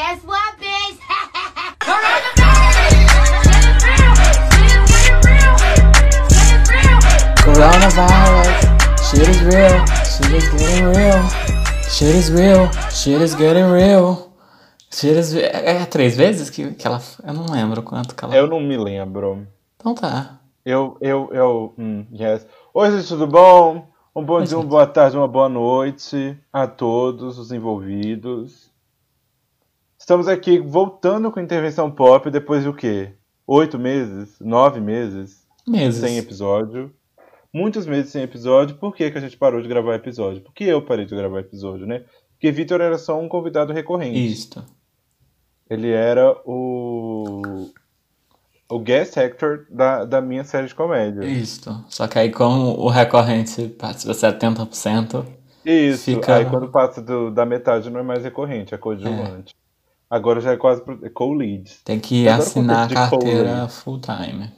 Guess what, bitch? Coronavirus, shit is real, shit is getting real, shit is real, shit is getting real. Shit is... É, é três vezes que, que ela. Eu não lembro quanto que ela. Eu não me lembro. Então tá. Eu, eu, eu. Hum, yes. Oi, gente, tudo bom? Um bom Oi, dia, uma gente. boa tarde, uma boa noite a todos os envolvidos. Estamos aqui voltando com intervenção pop depois de o quê? Oito meses? Nove meses? Meses. Sem episódio. Muitos meses sem episódio. Por que, que a gente parou de gravar episódio? Por que eu parei de gravar episódio, né? Porque Vitor era só um convidado recorrente. Isto. Ele era o. O guest actor da, da minha série de comédia. Isto. Só que aí, como o recorrente participa 70%, Isso, Fica- aí quando passa do- da metade não é mais recorrente, é coadjuvante. Agora já é quase é co-lead. tem que assinar a carteira co-lead. full time.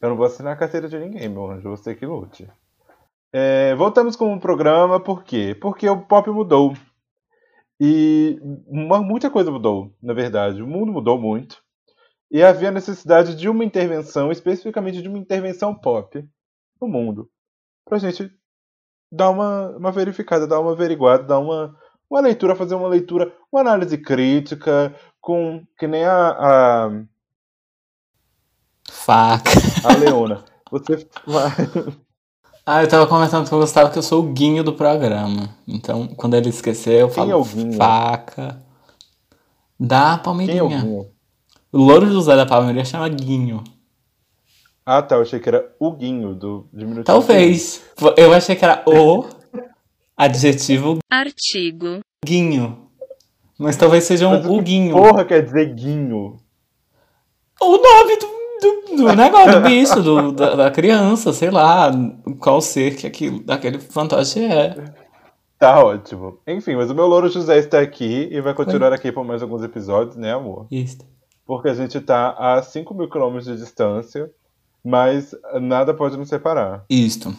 Eu não vou assinar a carteira de ninguém, meu anjo, você que lute. É, voltamos com o programa, por quê? Porque o pop mudou. E uma- muita coisa mudou, na verdade. O mundo mudou muito. E havia necessidade de uma intervenção, especificamente de uma intervenção pop no mundo. Pra gente dar uma, uma verificada, dar uma averiguada, dar uma, uma leitura, fazer uma leitura, uma análise crítica, com que nem a, a, Faca. a Leona. Você Ah, eu tava comentando com o Gustavo que eu sou o guinho do programa. Então, quando ele esquecer, eu Quem falo é faca. Da Quem é o Palmeirinha. Guinho? o Louro José da Palmeirinha chama Guinho. Ah, tá. Eu achei que era o Guinho do Diminutivo. Talvez. Eu achei que era o adjetivo Artigo. Guinho. Mas talvez seja um o Guinho. Porra, quer dizer Guinho. O nome do, do, do negócio, do bicho, do, da, da criança, sei lá, qual ser que aquilo, daquele fantoche é. Tá ótimo. Enfim, mas o meu louro José está aqui e vai continuar aqui por mais alguns episódios, né, amor? Isso. Porque a gente tá a 5 mil quilômetros de distância, mas nada pode nos separar. Isto.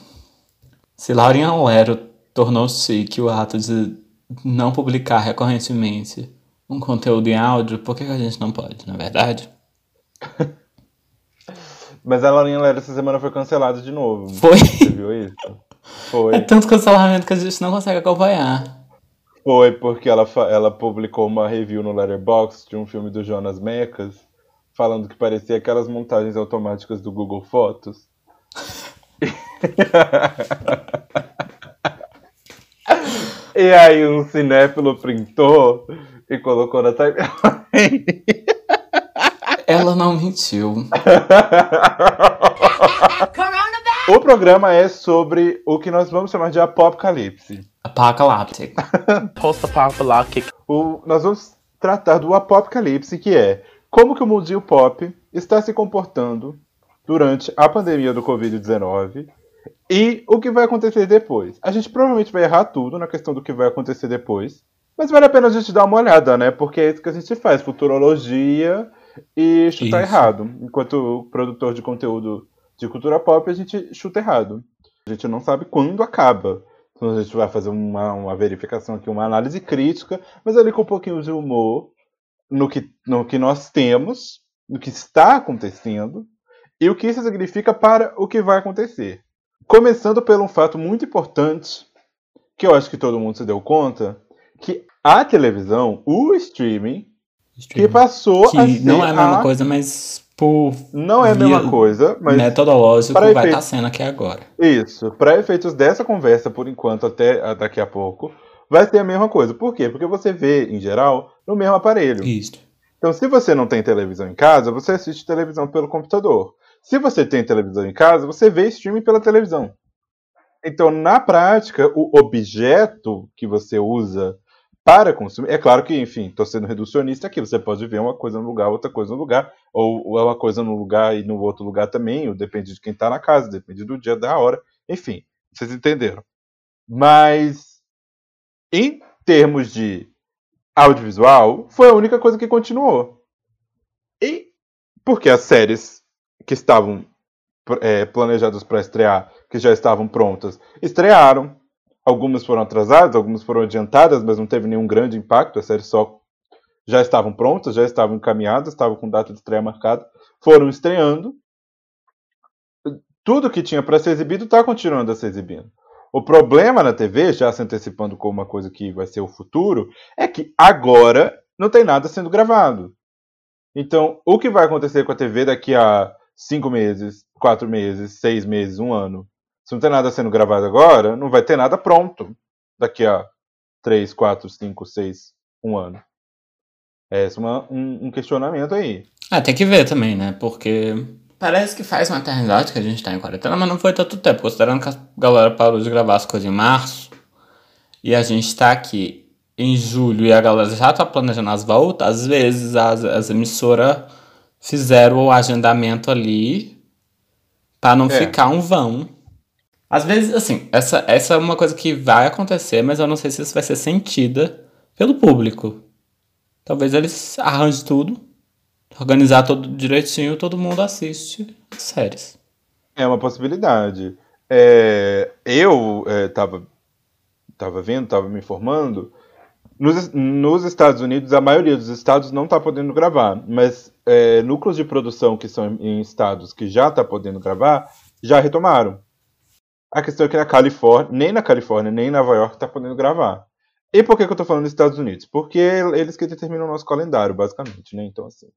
Se Laurinha Lero tornou chique o ato de não publicar recorrentemente um conteúdo em áudio, por que, a gente não pode, na é verdade? Mas a Laurinha Lera essa semana foi cancelada de novo. Foi. Você viu isso? Foi. É tanto cancelamento que a gente não consegue acompanhar. Foi porque ela, ela publicou uma review no Letterboxd de um filme do Jonas Mekas, falando que parecia aquelas montagens automáticas do Google Fotos. e aí um cinéfilo printou e colocou na timeline. Ela não mentiu. O programa é sobre o que nós vamos chamar de apocalipse. Apocalyptic. post-apocalyptic O- nós vamos tratar do apocalipse, que é como que o mundinho pop está se comportando durante a pandemia do Covid-19 e o que vai acontecer depois. A gente provavelmente vai errar tudo na questão do que vai acontecer depois, mas vale a pena a gente dar uma olhada, né? Porque é isso que a gente faz, futurologia e chutar Isso. errado. Enquanto produtor de conteúdo de cultura pop, a gente chuta errado. A gente não sabe quando acaba. Então a gente vai fazer uma, uma verificação aqui, uma análise crítica, mas ali com um pouquinho de humor no que, no que nós temos, no que está acontecendo e o que isso significa para o que vai acontecer. Começando por um fato muito importante, que eu acho que todo mundo se deu conta, que a televisão, o streaming, que passou Que a ser não é a mesma a- coisa, mas por Não é a mesma coisa, mas metodológico vai estar sendo aqui agora. Isso, para efeitos dessa conversa, por enquanto, até daqui a pouco, vai ser a mesma coisa. Por quê? Porque você vê, em geral, no mesmo aparelho. Isso. Então, se você não tem televisão em casa, você assiste televisão pelo computador. Se você tem televisão em casa, você vê streaming pela televisão. Então, na prática, o objeto que você usa para consumir. É claro que, enfim, estou sendo reducionista aqui. Você pode ver uma coisa no lugar, outra coisa no lugar, ou uma coisa no lugar e no outro lugar também, ou depende de quem está na casa, depende do dia, da hora. Enfim, vocês entenderam. Mas, em termos de audiovisual, foi a única coisa que continuou. E porque as séries que estavam é, planejadas para estrear, que já estavam prontas, estrearam. Algumas foram atrasadas, algumas foram adiantadas, mas não teve nenhum grande impacto. A série só já estavam prontas, já estavam encaminhadas, estavam com data de estreia marcada, foram estreando. Tudo que tinha para ser exibido está continuando a ser exibido. O problema na TV, já se antecipando como uma coisa que vai ser o futuro, é que agora não tem nada sendo gravado. Então, o que vai acontecer com a TV daqui a cinco meses, quatro meses, seis meses, um ano? Se não tem nada sendo gravado agora, não vai ter nada pronto daqui a três, quatro, cinco, seis, um ano. É esse é uma, um, um questionamento aí. Ah, tem que ver também, né? Porque parece que faz uma eternidade que a gente tá em quarentena, mas não foi tanto tempo, considerando que a galera parou de gravar as coisas em março e a gente tá aqui em julho e a galera já tá planejando as voltas, às vezes as, as emissoras fizeram o agendamento ali para não É. ficar um vão. Às vezes, assim, essa, essa é uma coisa que vai acontecer, mas eu não sei se isso vai ser sentida pelo público. Talvez eles arranjem tudo, organizar tudo direitinho, todo mundo assiste as séries. É uma possibilidade. É, eu é, tava, tava vendo, tava me informando. Nos, nos Estados Unidos, a maioria dos estados não está podendo gravar, mas é, núcleos de produção que são em estados que já está podendo gravar, já retomaram. A questão é que na Califórnia, nem na Califórnia, nem em Nova York está podendo gravar. E por que, que eu tô falando dos Estados Unidos? Porque eles que determinam o nosso calendário, basicamente, né? Então, assim,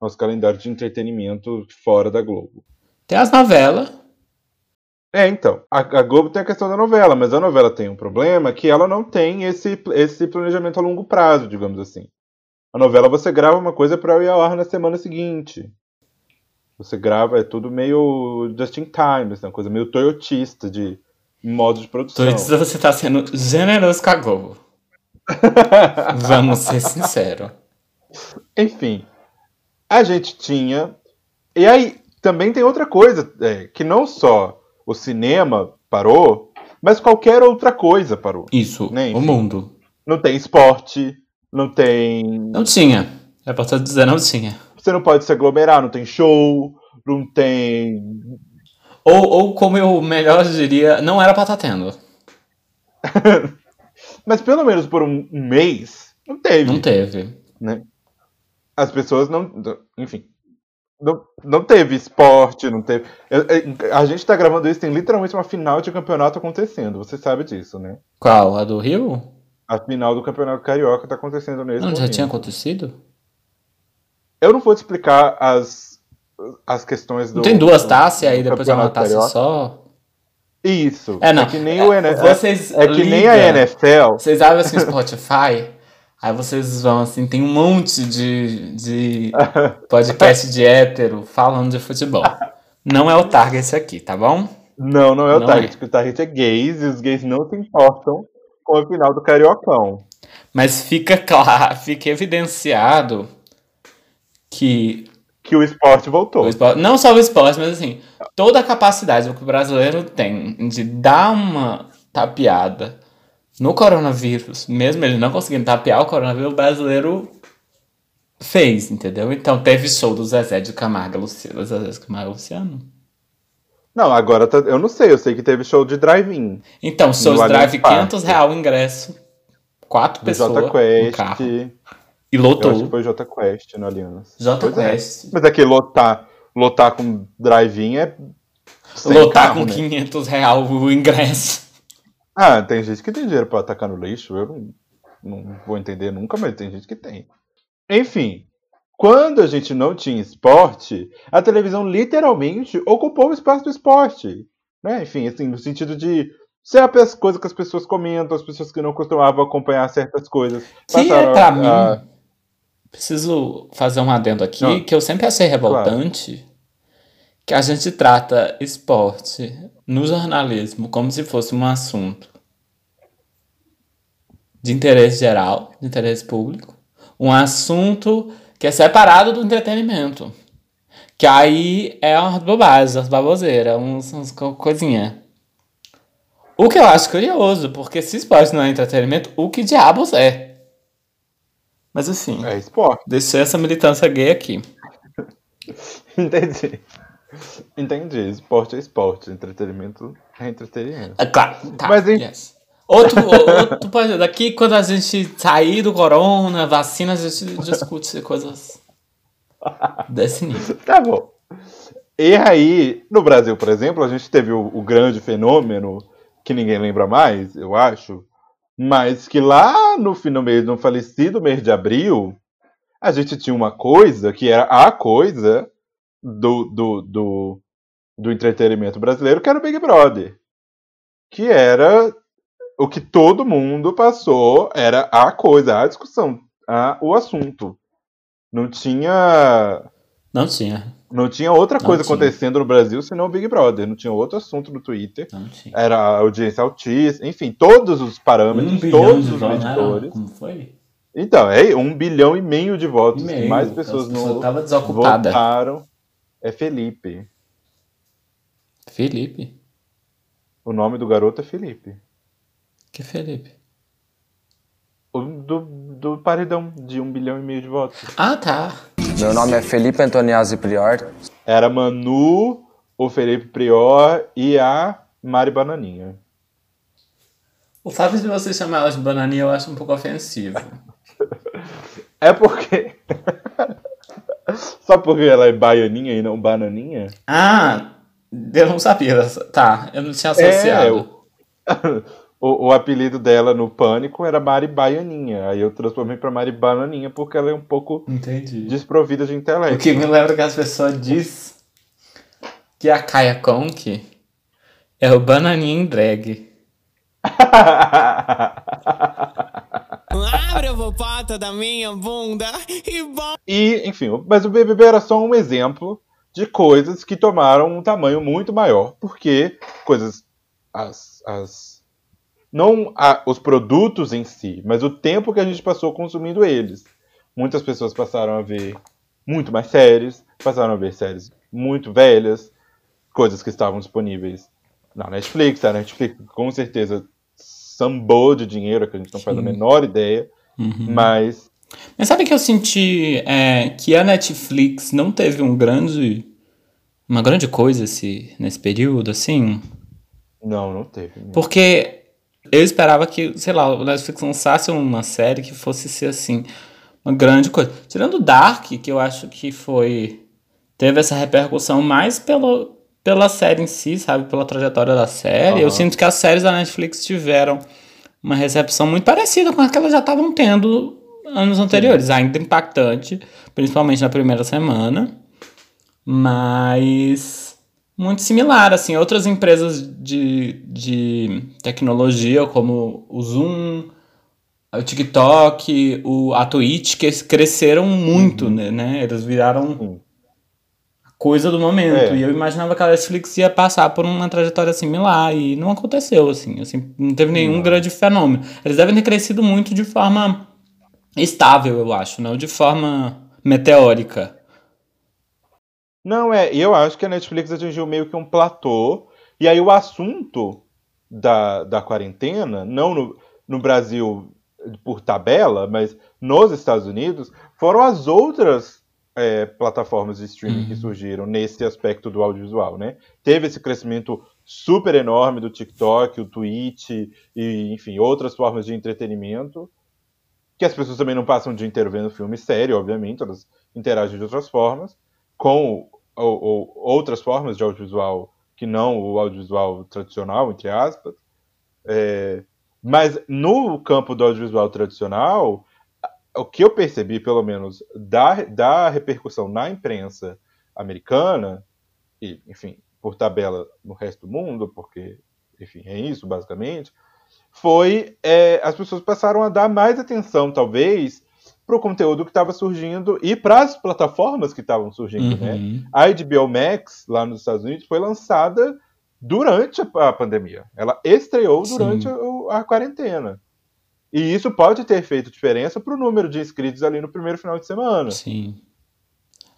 nosso calendário de entretenimento fora da Globo. Tem as novelas, É, então. A, a Globo tem a questão da novela, mas a novela tem um problema que ela não tem esse, esse planejamento a longo prazo, digamos assim. A novela você grava uma coisa para ir ao ar na semana seguinte. Você grava, é tudo meio just in time, assim, uma coisa meio toyotista de modo de produção. que você tá sendo generoso com a Globo. Vamos ser sinceros. Enfim, a gente tinha. E aí, também tem outra coisa, é, que não só o cinema parou, mas qualquer outra coisa parou. Isso, o enfim. mundo. Não tem esporte, não tem. Não tinha. É pra dizer, não tinha. Você não pode se aglomerar, não tem show, não tem. Ou, ou como eu melhor diria, não era pra estar tendo. Mas pelo menos por um um mês, não teve. Não teve. né? As pessoas não. Enfim. Não, não teve esporte, não teve. eu- eu- A gente tá gravando isso, tem literalmente uma final de campeonato acontecendo. Você sabe disso, né? Qual? A do Rio? A final do campeonato carioca tá acontecendo nesse Não, já momento. tinha acontecido? Eu não vou te explicar as, as questões do. Não tem duas taças e aí depois é uma taça carioca? só? Isso. É, não. que nem É, o NFL. vocês É que nem a. NFL. Vocês abrem assim o Spotify, aí vocês vão assim, tem um monte de, de podcast de hétero falando de futebol. Não é o target esse aqui, tá bom? Não, não é o Não target. O target é gays e os gays não se importam com a final do Cariocão. Mas fica claro, fica evidenciado que Que o esporte voltou. o esporte, não só o esporte, mas assim, toda a capacidade que o brasileiro tem de dar uma tapeada no coronavírus, mesmo ele não conseguindo tapear o coronavírus, o brasileiro fez, entendeu? Então teve show do Zezé de Camargo e Luciano. Zezé de Camargo Luciano? Não, agora tá- eu não sei. Eu sei que teve show de drive-in. Então, shows drive Parque. 500 real o ingresso. Quatro pessoas Quest. carro. Eu E acho que lotou. foi Jota Quest no Aliança. Pois é. Quest. Mas aqui lotar, lotar com drive-in é. Lotar carro, com né? 500 real o ingresso. Ah, tem gente que tem dinheiro pra atacar no lixo. Eu não, não vou entender nunca, mas tem gente que tem. Enfim, quando a gente não tinha esporte, a televisão literalmente ocupou o espaço do esporte. Né? Enfim, assim, no sentido de ser a pes- coisa que as pessoas comentam, as pessoas que não costumavam acompanhar certas coisas. Que é pra a- mim. Preciso fazer um adendo aqui, Não. que eu sempre achei revoltante que a gente trata esporte no jornalismo como se fosse um assunto de interesse geral, de interesse público, um assunto que é separado do entretenimento. Que aí é umas bobagens, umas baboseiras, uns, uns co- coisinha. O que eu acho curioso, porque se esporte não é entretenimento, o que diabos é? Mas assim, É esporte. deixei essa militância gay aqui. Entendi. Entendi. Esporte é esporte. Entretenimento é entretenimento. É claro, tá, Mas, hein? yes. Outro, outro pode- daqui quando a gente sair do corona, vacina, a gente discute coisas desse nível. Tá bom. E aí, no Brasil, por exemplo, a gente teve o, o grande fenômeno que ninguém lembra mais, eu acho, mas que lá no fim do mês, no falecido mês de abril, a gente tinha uma coisa que era a coisa do, do, do, do entretenimento brasileiro, que era o Big Brother. Que era o que todo mundo passou, era a coisa, a discussão, a, o assunto. Não tinha. Não tinha, Não tinha outra Não coisa tinha. acontecendo no Brasil senão o Big Brother. Não tinha outro assunto no Twitter. não tinha. Era a audiência altíssima, enfim, todos os parâmetros, Um todos os medidores. Como foi? Então, é um bilhão e meio de votos. E-mail, mais pessoas as não desocupada. votaram. É Felipe. Felipe? O nome do garoto é Felipe. Que Felipe? O do, do paredão de um bilhão e meio de votos. Ah, tá. Meu nome é Felipe Antoniazzi Prior. Era Manu, o Felipe Prior e a Mari Bananinha. O fato de você chamar ela de bananinha eu acho um pouco ofensivo. É porque. Só porque ela é baianinha e não bananinha? Ah, eu não sabia. dessa- Tá, eu não tinha associado. É, o, o, o apelido dela no Pânico era Mari Baianinha. Aí eu transformei pra Mari Bananinha porque ela é um pouco Entendi. desprovida de O intelecto. que me lembra que as pessoas dizem que a Kaia Conk é o bananinha em drag. Abre a popata da minha bunda e bom. e, enfim, mas o BBB era só um exemplo de coisas que tomaram um tamanho muito maior, porque coisas. As, as, não a- os produtos em si, mas o tempo que a gente passou consumindo eles. Muitas pessoas passaram a ver muito mais séries, passaram a ver séries muito velhas, coisas que estavam disponíveis na Netflix. A Netflix com certeza sambou de dinheiro, que a gente não faz a Sim. menor ideia, Uhum. mas Mas sabe que eu senti é, que a Netflix não teve um grande. Uma grande coisa esse, nesse período, assim? não, não teve. Porque eu esperava que, sei lá, o Netflix lançasse uma série que fosse ser assim, uma grande coisa. Tirando Dark, que eu acho que foi. teve essa repercussão mais pelo, pela série em si, sabe? Pela trajetória da série. Eu Aham. sinto que as séries da Netflix tiveram uma recepção muito parecida com a que elas já estavam tendo anos anteriores, ainda impactante, principalmente na primeira semana, mas muito similar, assim, outras empresas de, de tecnologia, como o Zoom, o TikTok, o, a Twitch, que cresceram muito, né, né? Eles viraram Sim. Coisa do momento. É. E eu imaginava que a Netflix ia passar por uma trajetória similar, e não aconteceu, assim, assim não teve nenhum Não. grande fenômeno. Eles devem ter crescido muito de forma estável, eu acho, não de forma meteórica. Não, é, eu acho que a Netflix atingiu meio que um platô, e aí o assunto da, da quarentena, não no, no Brasil por tabela, mas nos Estados Unidos, foram as outras é, plataformas de streaming que Uhum. surgiram nesse aspecto do audiovisual, né? Teve esse crescimento super enorme do TikTok, o Twitch, e, enfim, outras formas de entretenimento, que as pessoas também não passam o dia inteiro vendo filme sério, obviamente, elas interagem de outras formas, com ou, ou outras formas de audiovisual que não o audiovisual tradicional, entre aspas. É, mas no campo do audiovisual tradicional, o que eu percebi, pelo menos, da, da repercussão na imprensa americana, e, enfim, por tabela no resto do mundo, porque, enfim, é isso, basicamente, foi é, as pessoas passaram a dar mais atenção, talvez, para o conteúdo que estava surgindo e para as plataformas que estavam surgindo, né? Uhum. A HBO Max, lá nos Estados Unidos, foi lançada durante a a pandemia. Ela estreou durante o- a quarentena. E isso pode ter feito diferença para o número de inscritos ali no primeiro final de semana. Sim.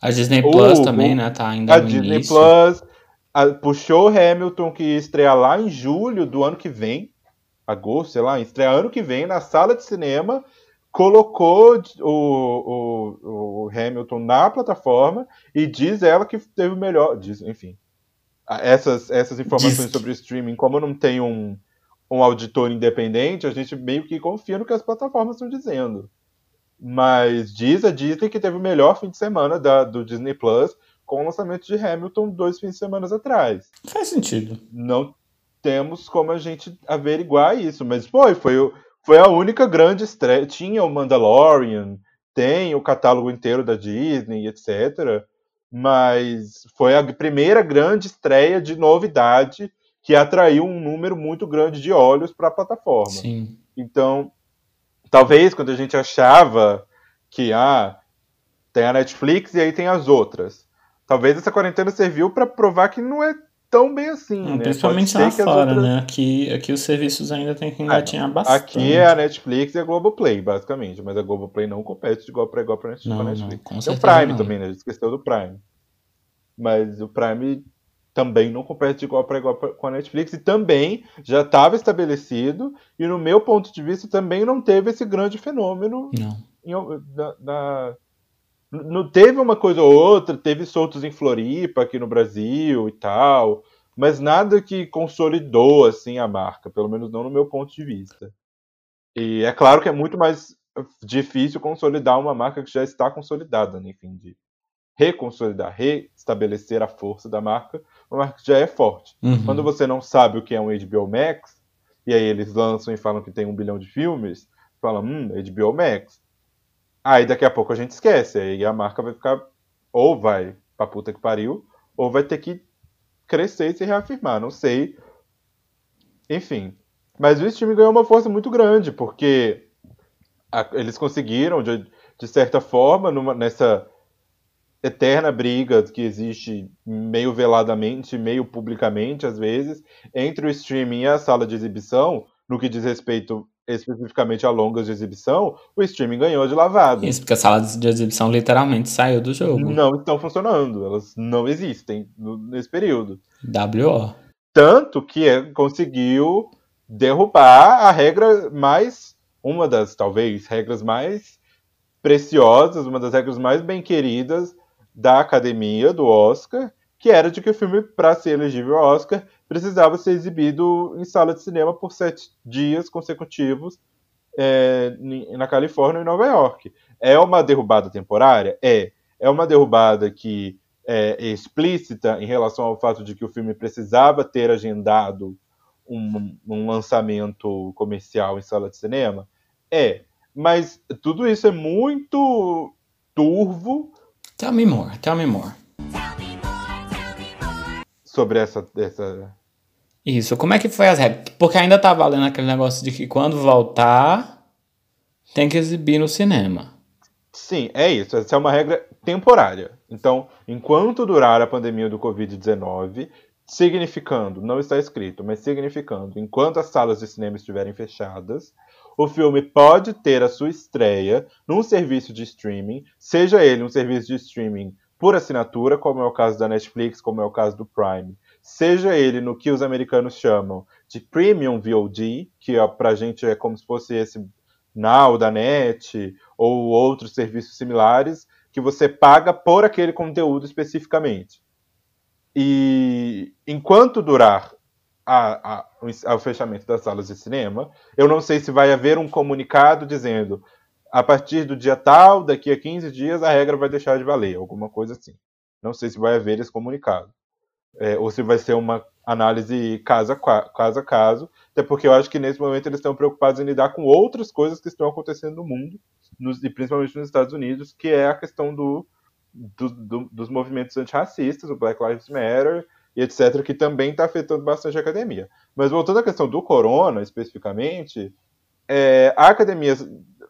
A Disney O- Plus também, o- né? Tá ainda A no Disney início. Plus a- puxou Hamilton, que ia estrear lá em julho do ano que vem, agosto, sei lá, estreia ano que vem na sala de cinema, colocou o, o, o Hamilton na plataforma e diz ela que teve o melhor. Diz, enfim. Essas, essas informações Diz sobre o streaming, como não tem um, um auditor independente, a gente meio que confia no que as plataformas estão dizendo. Mas diz a Disney que teve o melhor fim de semana da, do Disney Plus com o lançamento de Hamilton dois fins de semana atrás. Faz sentido. Não temos como a gente averiguar isso, mas foi, foi, foi a única grande estreia. Tinha o Mandalorian, tem o catálogo inteiro da Disney, etc. Mas foi a primeira grande estreia de novidade que atraiu um número muito grande de olhos para a plataforma. Sim. Então, talvez quando a gente achava que ah, tem a Netflix e aí tem as outras, talvez essa quarentena serviu para provar que não é tão bem assim, Não, né? Principalmente lá fora, outras- né? Aqui, aqui os serviços ainda tem que engatinhar bastante. Aqui é a Netflix e a Globoplay, basicamente, mas a Globoplay não compete de igual para igual para a Não, não, Netflix. com Tem o Prime não. também, né? A gente esqueceu do Prime. Mas o Prime também não compete de igual para igual com a Netflix e também já estava estabelecido e no meu ponto de vista também não teve esse grande fenômeno Não. em- na, na- não teve uma coisa ou outra, teve soltos em Floripa aqui no Brasil e tal, mas nada que consolidou assim a marca, pelo menos não no meu ponto de vista. E é claro que é muito mais difícil consolidar uma marca que já está consolidada, né? enfim, de reconsolidar, restabelecer a força da marca, uma marca que já é forte. Uhum. Quando você não sabe o que é um HBO Max, e aí eles lançam e falam que tem um bilhão de filmes, fala, hum, HBO Max. Aí daqui a pouco a gente esquece, aí a marca vai ficar, ou vai pra puta que pariu, ou vai ter que crescer e se reafirmar, não sei. Enfim. Mas o streaming ganhou uma força muito grande, porque a- eles conseguiram, de, de certa forma, numa- nessa eterna briga que existe meio veladamente, meio publicamente, às vezes, entre o streaming e a sala de exibição, no que diz respeito especificamente a longas de exibição, o streaming ganhou de lavada. Isso, porque a sala de exibição literalmente saiu do jogo. Não estão funcionando, elas não existem nesse período. WO. Tanto que é- conseguiu derrubar a regra mais, uma das, talvez, regras mais preciosas, uma das regras mais bem queridas da academia do Oscar, que era de que o filme, para ser elegível ao Oscar, precisava ser exibido em sala de cinema por sete dias consecutivos é, na Califórnia e Nova York. É uma derrubada temporária? É. É uma derrubada que é explícita em relação ao fato de que o filme precisava ter agendado um, um lançamento comercial em sala de cinema? É. Mas tudo isso é muito turvo Tell me more, tell me more. sobre essa, essa Isso, como é que foi as regras? Porque ainda tá valendo aquele negócio de que quando voltar, tem que exibir no cinema. Sim, é isso. Essa é uma regra temporária. Então, enquanto durar a pandemia do Covid-19, significando, não está escrito, mas significando, enquanto as salas de cinema estiverem fechadas, o filme pode ter a sua estreia num serviço de streaming, seja ele um serviço de streaming por assinatura, como é o caso da Netflix, como é o caso do Prime, seja ele no que os americanos chamam de Premium VOD, que ó, pra gente é como se fosse esse Now da Net ou outros serviços similares, que você paga por aquele conteúdo especificamente. E enquanto durar a, a, o, o fechamento das salas de cinema, eu não sei se vai haver um comunicado dizendo a partir do dia tal, daqui a 15 dias, a regra vai deixar de valer, alguma coisa assim. Não sei se vai haver esse comunicado. É, ou se vai ser uma análise caso a, caso a caso, até porque eu acho que nesse momento eles estão preocupados em lidar com outras coisas que estão acontecendo no mundo, nos- e principalmente nos Estados Unidos, que é a questão do, do- do- dos movimentos antirracistas, o Black Lives Matter e etc., que também está afetando bastante a academia. Mas voltando à questão do corona, especificamente, é, a academia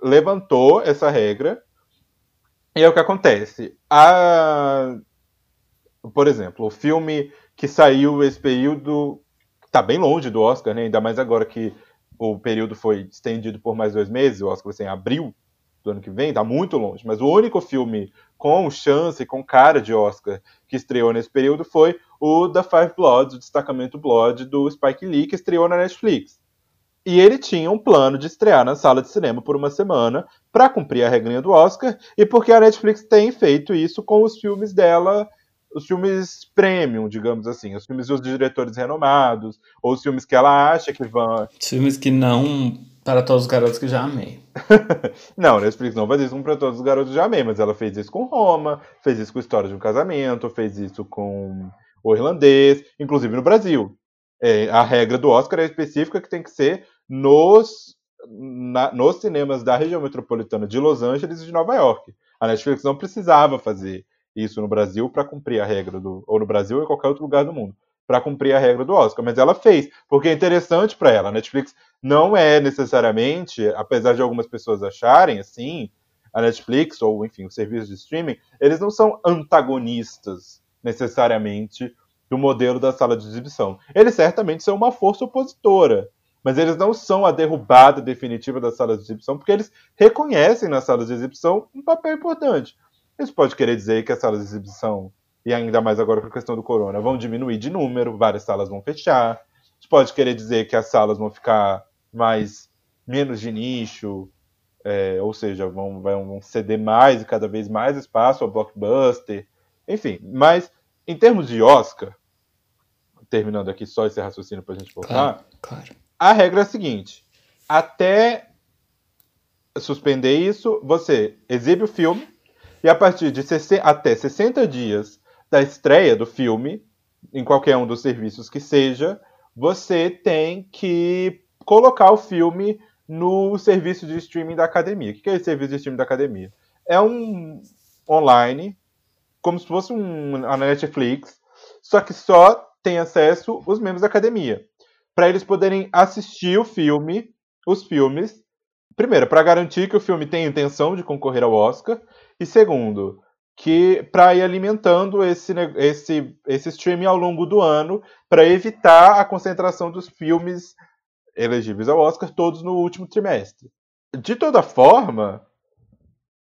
levantou essa regra, e é o que acontece. A, por exemplo, o filme que saiu esse período está bem longe do Oscar, né? ainda mais agora que o período foi estendido por mais dois meses, o Oscar ser em abril do ano que vem, está muito longe. Mas o único filme com chance, com cara de Oscar, que estreou nesse período foi o The Five Bloods, o Destacamento Blood do Spike Lee, que estreou na Netflix. E ele tinha um plano de estrear na sala de cinema por uma semana para cumprir a regrinha do Oscar e porque a Netflix tem feito isso com os filmes dela os filmes premium, digamos assim, os filmes dos diretores renomados, ou os filmes que ela acha que vão. Filmes que não para todos os garotos que já amei. não, Netflix não faz isso para todos os garotos que já amei, mas ela fez isso com Roma, fez isso com História de um Casamento, fez isso com O Irlandês, inclusive no Brasil. É, a regra do Oscar é específica que tem que ser nos, na, nos cinemas da região metropolitana de Los Angeles e de Nova York. A Netflix não precisava fazer isso no Brasil para cumprir a regra do. ou no Brasil ou em qualquer outro lugar do mundo para cumprir a regra do Oscar, mas ela fez, porque é interessante para ela. A Netflix não é necessariamente, apesar de algumas pessoas acharem assim, a Netflix ou enfim, os serviços de streaming, eles não são antagonistas necessariamente do modelo da sala de exibição. Eles certamente são uma força opositora, mas eles não são a derrubada definitiva da sala de exibição, porque eles reconhecem na sala de exibição um papel importante. Isso pode querer dizer que a sala de exibição e ainda mais agora com a questão do corona, vão diminuir de número, várias salas vão fechar. Isso pode querer dizer que as salas vão ficar mais menos de nicho, é, ou seja, vão, vão ceder mais e cada vez mais espaço ao blockbuster, enfim. Mas em termos de Oscar, terminando aqui só esse raciocínio para a gente voltar, claro, claro. a regra é a seguinte: até suspender isso, você exibe o filme e a partir de até 60 dias da estreia do filme, em qualquer um dos serviços que seja, você tem que colocar o filme no serviço de streaming da academia. O que é esse serviço de streaming da academia? É um online, como se fosse um, a Netflix, só que só tem acesso os membros da academia. Para eles poderem assistir o filme, os filmes, primeiro, para garantir que o filme tem intenção de concorrer ao Oscar, e segundo, que para ir alimentando esse, esse, esse streaming ao longo do ano para evitar a concentração dos filmes elegíveis ao Oscar todos no último trimestre. De toda forma,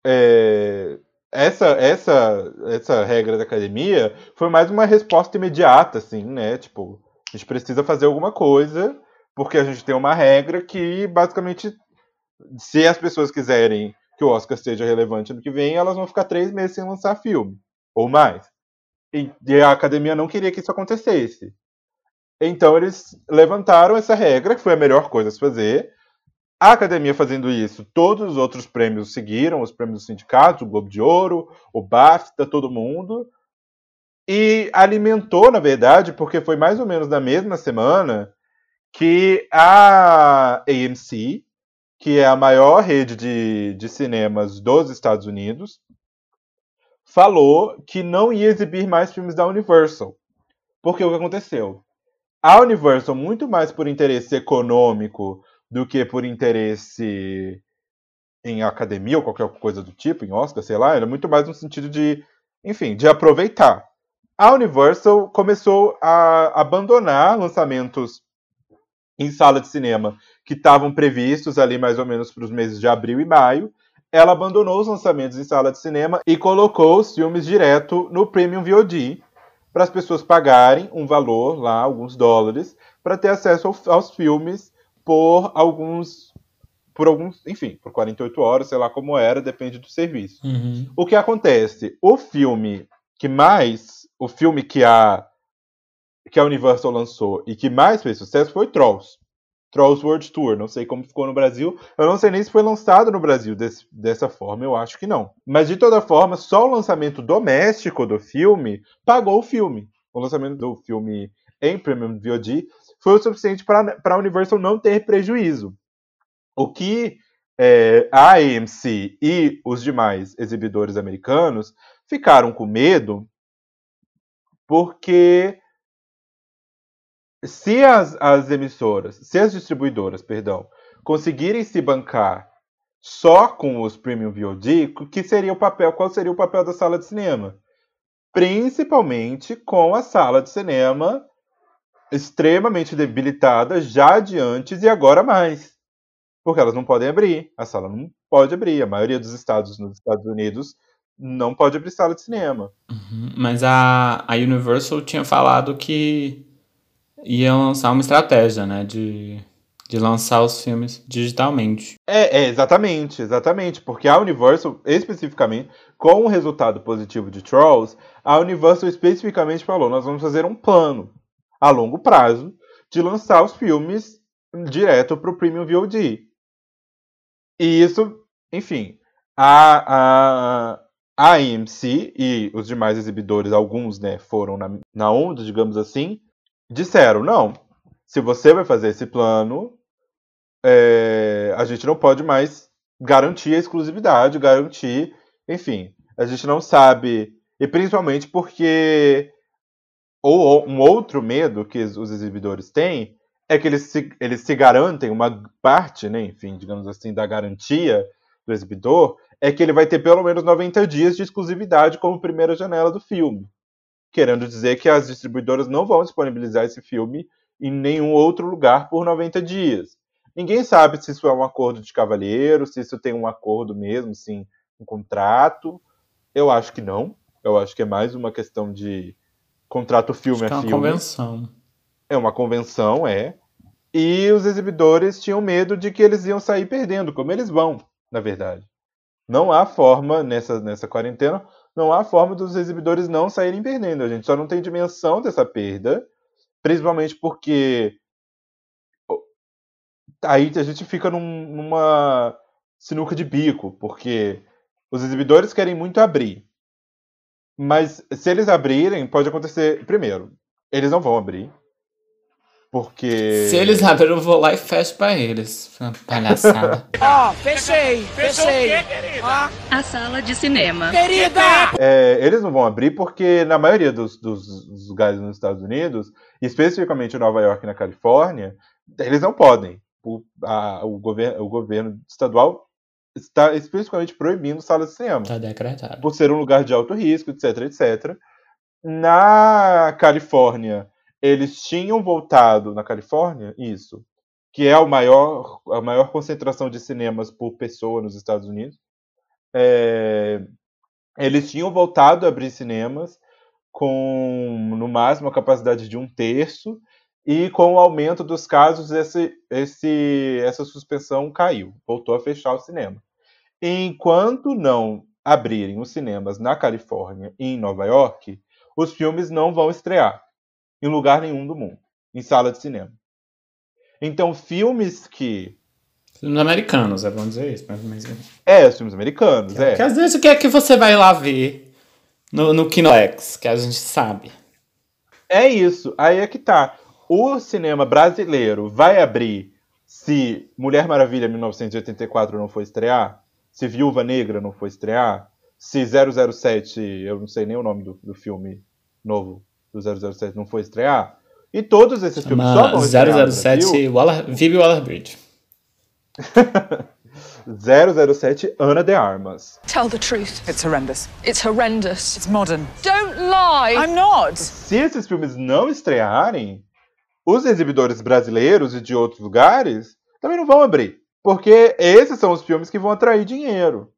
é, essa, essa, essa regra da academia foi mais uma resposta imediata, assim, né? Tipo, a gente precisa fazer alguma coisa, porque a gente tem uma regra que basicamente, se as pessoas quiserem que o Oscar seja relevante ano que vem, elas vão ficar três meses sem lançar filme, ou mais. E, e a academia não queria que isso acontecesse. Então eles levantaram essa regra, que foi a melhor coisa a se fazer. A academia fazendo isso, todos os outros prêmios seguiram, os prêmios dos sindicatos, o Globo de Ouro, o BAFTA, todo mundo. E alimentou, na verdade, porque foi mais ou menos na mesma semana que a AMC, que é a maior rede de, de cinemas dos Estados Unidos, falou que não ia exibir mais filmes da Universal. Porque o que aconteceu? A Universal, muito mais por interesse econômico do que por interesse em academia ou qualquer coisa do tipo, em Oscar, sei lá, era muito mais no sentido de, enfim, de aproveitar. A Universal começou a abandonar lançamentos em sala de cinema que estavam previstos ali mais ou menos para os meses de abril e maio, ela abandonou os lançamentos em sala de cinema e colocou os filmes direto no Premium VOD para as pessoas pagarem um valor lá, alguns dólares, para ter acesso ao, aos filmes por alguns por alguns, enfim, por 48 horas, sei lá como era, depende do serviço. Uhum. O que acontece? O filme que mais, o filme que a que a Universal lançou e que mais fez sucesso foi Trolls. Trolls World Tour. Não sei como ficou no Brasil. Eu não sei nem se foi lançado no Brasil desse, dessa forma. Eu acho que não. Mas de toda forma, só o lançamento doméstico do filme pagou o filme. O lançamento do filme em Premium VOD foi o suficiente para a Universal não ter prejuízo. O que é, a AMC e os demais exibidores americanos ficaram com medo porque se as, as emissoras, se as distribuidoras, perdão, conseguirem se bancar só com os premium VOD, que seria o papel, qual seria o papel da sala de cinema? Principalmente com a sala de cinema extremamente debilitada já de antes e agora mais. Porque elas não podem abrir, a sala não pode abrir. A maioria dos estados nos Estados Unidos não pode abrir sala de cinema. Uhum, mas a, a Universal tinha falado que ia lançar uma estratégia, né, de, De lançar os filmes digitalmente. É, é, exatamente, exatamente. Porque a Universal, especificamente, com o resultado positivo de Trolls, a Universal especificamente falou: nós vamos fazer um plano a longo prazo de lançar os filmes direto para o Premium VOD. E isso, enfim, a, a, a AMC e os demais exibidores, alguns né, foram na, na onda, digamos assim, disseram: não, se você vai fazer esse plano, é, a gente não pode mais garantir a exclusividade, garantir, enfim, a gente não sabe, e principalmente porque ou um outro medo que os exibidores têm é que eles se, eles se garantem uma parte, né, enfim, digamos assim, da garantia do exibidor, é que ele vai ter pelo menos 90 dias de exclusividade como primeira janela do filme. Querendo dizer que as distribuidoras não vão disponibilizar esse filme em nenhum outro lugar por 90 dias. Ninguém sabe se isso é um acordo de cavalheiro, se isso tem um acordo mesmo, sim, um contrato. Eu acho que não. Eu acho que é mais uma questão de contrato filme Acho a que é filme. uma convenção. É uma convenção, é. E os exibidores tinham medo de que eles iam sair perdendo, como eles vão, na verdade. Não há forma, nessa, nessa quarentena, não há forma dos exibidores não saírem perdendo. A gente só não tem dimensão dessa perda, principalmente porque aí a gente fica num, numa sinuca de bico, porque os exibidores querem muito abrir. Mas se eles abrirem, pode acontecer. Primeiro, eles não vão abrir. Porque. Se eles abrirem, eu vou lá e fecho pra eles. Uma palhaçada. Ó, fechei, fechei. A sala de cinema. Querida! É, eles não vão abrir porque, na maioria dos, dos- dos lugares nos Estados Unidos, especificamente em Nova York e na Califórnia, eles não podem. O, a- o, governo, o governo estadual está especificamente proibindo salas de cinema. Tá decretado. por ser um lugar de alto risco, etc, etc. Na Califórnia, eles tinham voltado na Califórnia, isso, que é o maior, a maior concentração de cinemas por pessoa nos Estados Unidos. É, eles tinham voltado a abrir cinemas com no máximo a capacidade de um terço e com o aumento dos casos esse, esse, essa suspensão caiu, voltou a fechar o cinema. Enquanto não abrirem os cinemas na Califórnia e em Nova York, os filmes não vão estrear em lugar nenhum do mundo, em sala de cinema. Então, filmes que. Filmes americanos, é bom dizer isso. Mas, mas... É, os filmes americanos, é. Porque às vezes o que é que você vai lá ver no, no Kinolex, que a gente sabe. É isso, aí é que tá. O cinema brasileiro vai abrir se Mulher Maravilha 1984 não for estrear, se Viúva Negra não for estrear, se 007, eu não sei nem o nome do, do filme novo do 007 não for estrear, e todos esses filmes só Uma vão estrear no Brasil. 007 Waller, Phoebe Waller-Bridge. 007 Ana de Armas. Tell the truth. It's horrendous. It's horrendous. It's modern. Don't lie. I'm not. Se esses filmes não estrearem, os exibidores brasileiros e de outros lugares também não vão abrir. Porque esses são os filmes que vão atrair dinheiro.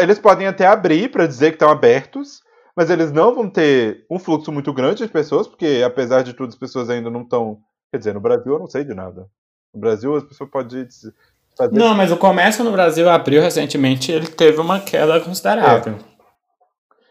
Eles podem até abrir para dizer que estão abertos, mas eles não vão ter um fluxo muito grande de pessoas, porque apesar de tudo, as pessoas ainda não estão. Quer dizer, no Brasil eu não sei de nada. No Brasil as pessoas podem fazer. Não, mas o comércio no Brasil abriu recentemente ele teve uma queda considerável.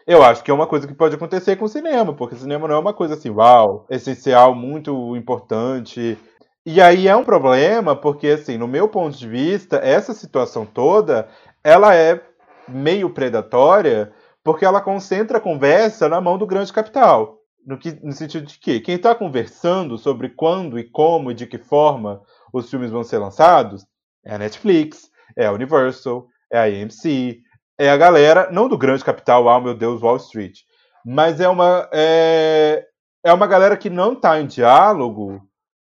Eu acho que é uma coisa que pode acontecer com o cinema, porque o cinema não é uma coisa assim, uau, essencial, muito importante. E aí é um problema, porque assim, no meu ponto de vista, essa situação toda, ela é meio predatória, porque ela concentra a conversa na mão do grande capital. No, que, no sentido de que quem está conversando sobre quando e como e de que forma os filmes vão ser lançados é a Netflix, é a Universal, é a AMC, é a galera, não do grande capital, ah, meu Deus, Wall Street, mas é uma, é, é uma galera que não está em diálogo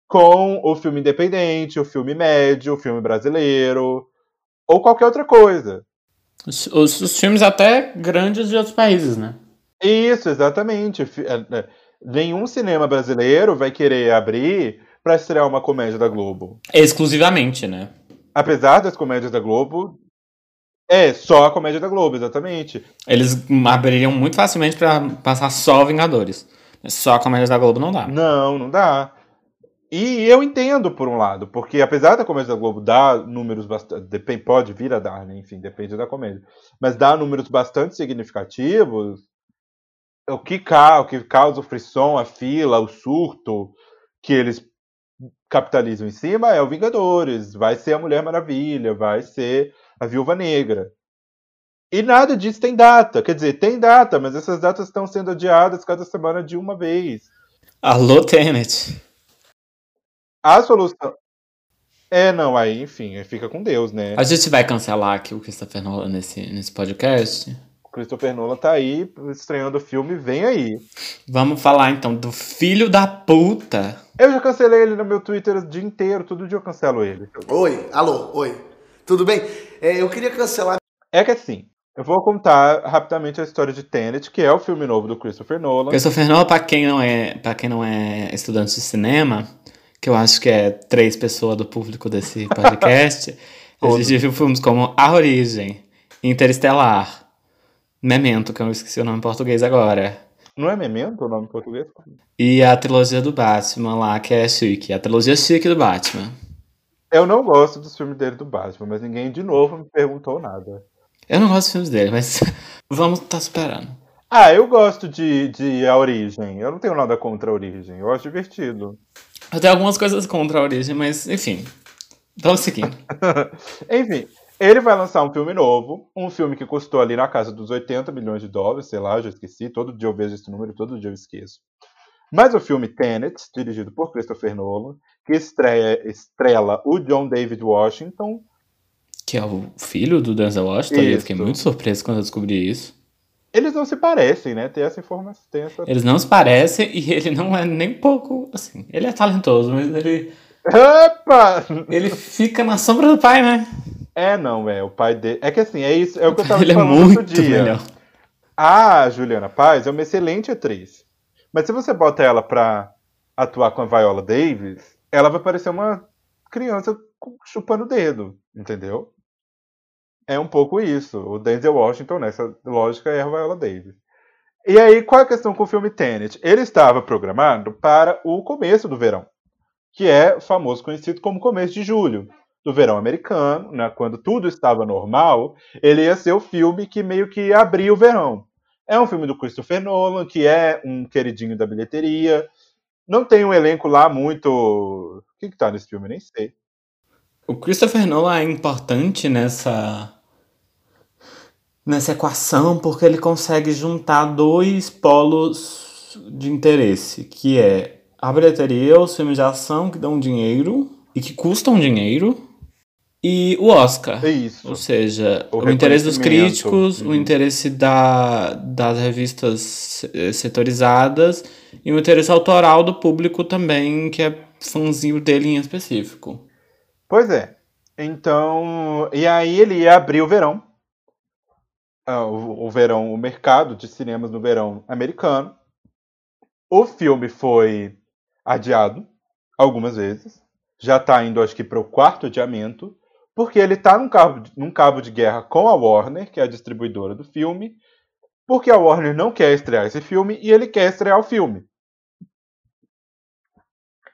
com o filme independente, o filme médio, o filme brasileiro, ou qualquer outra coisa. Os, os- os filmes até grandes de outros países, né? Isso, exatamente. É, é, Nenhum cinema brasileiro vai querer abrir para estrear uma comédia da Globo. Exclusivamente, né? Apesar das comédias da Globo. É, só a comédia da Globo, exatamente. Eles abririam muito facilmente pra passar só Vingadores. Só a comédia da Globo não dá. Não, não dá. E eu entendo por um lado, porque apesar da comédia da Globo dar números bastante. Pode vir a dar, né? enfim, depende da comédia. Mas dá números bastante significativos. O que, ca... o que causa o frisson, a fila, o surto que eles capitalizam em cima é o Vingadores, vai ser a Mulher Maravilha, vai ser a Viúva Negra. E nada disso tem data. Quer dizer, tem data, mas essas datas estão sendo adiadas cada semana de uma vez. Alô, Tenet. A solução. É, não, aí, enfim, fica com Deus, né? A gente vai cancelar aqui o Christopher Nolan nesse, nesse podcast? O Christopher Nolan tá aí estreando o filme, vem aí. Vamos falar então do filho da puta. Eu já cancelei ele no meu Twitter o dia inteiro, todo dia eu cancelo ele. Oi, alô, oi. Tudo bem? É, eu queria cancelar. É que assim, eu vou contar rapidamente a história de Tenet, que é o filme novo do Christopher Nolan. Christopher Nolan, para quem não é, para quem não é estudante de cinema, que eu acho que é três pessoas do público desse podcast, viu filmes como A Origem, Interestelar, Memento, que eu esqueci o nome em português agora. Não é Memento o nome em português? E a trilogia do Batman lá, que é chique. A trilogia chique do Batman. Eu não gosto dos filmes dele do Batman, mas ninguém de novo me perguntou nada. Eu não gosto dos filmes dele, mas vamos estar tá superando. Ah, eu gosto de, de A Origem. Eu não tenho nada contra a Origem. Eu acho divertido. Eu tenho algumas coisas contra a Origem, mas enfim. Vamos seguindo. enfim, ele vai lançar um filme novo. Um filme que custou ali na casa dos 80 milhões de dólares. Sei lá, já esqueci. Todo dia eu vejo esse número, todo dia eu esqueço. Mas o filme Tenet, dirigido por Christopher Nolan, que estreia, estrela o John David Washington que é o filho do Denzel Washington. Isso. Eu fiquei muito surpreso quando eu descobri isso. Eles não se parecem, né? Tem essa informação. Tem essa... Eles não se parecem e ele não é nem pouco. Assim, ele é talentoso, mas ele. Opa! Ele fica na sombra do pai, né? É, não, é. O pai dele. É que assim, é isso. É o que eu tava ele é falando é muito dia. Melhor. A Juliana Paz é uma excelente atriz. Mas se você bota ela pra atuar com a Viola Davis, ela vai parecer uma criança chupando o dedo, entendeu? É um pouco isso. O Denzel Washington, nessa lógica, é a Viola Davis. E aí, qual é a questão com o filme Tenet? Ele estava programado para o começo do verão, que é famoso conhecido como começo de julho, do verão americano, né, quando tudo estava normal, ele ia ser o filme que meio que abria o verão. É um filme do Christopher Nolan, que é um queridinho da bilheteria. Não tem um elenco lá muito. O que, que tá nesse filme? Nem sei. O Christopher Nolan é importante nessa nessa equação porque ele consegue juntar dois polos de interesse, que é a bilheteria, os filmes de ação que dão dinheiro e que custam dinheiro, e o Oscar. É isso. Ou seja, o, o interesse dos críticos, uhum. o interesse da, das revistas setorizadas e o interesse autoral do público também, que é fãzinho dele em específico. Pois é. Então, e aí ele ia abrir o verão. Uh, o, o verão, o mercado de cinemas no verão americano. O filme foi adiado algumas vezes. Já está indo, acho que, para o quarto adiamento. Porque ele está num num cabo de guerra com a Warner, que é a distribuidora do filme. Porque a Warner não quer estrear esse filme e ele quer estrear o filme.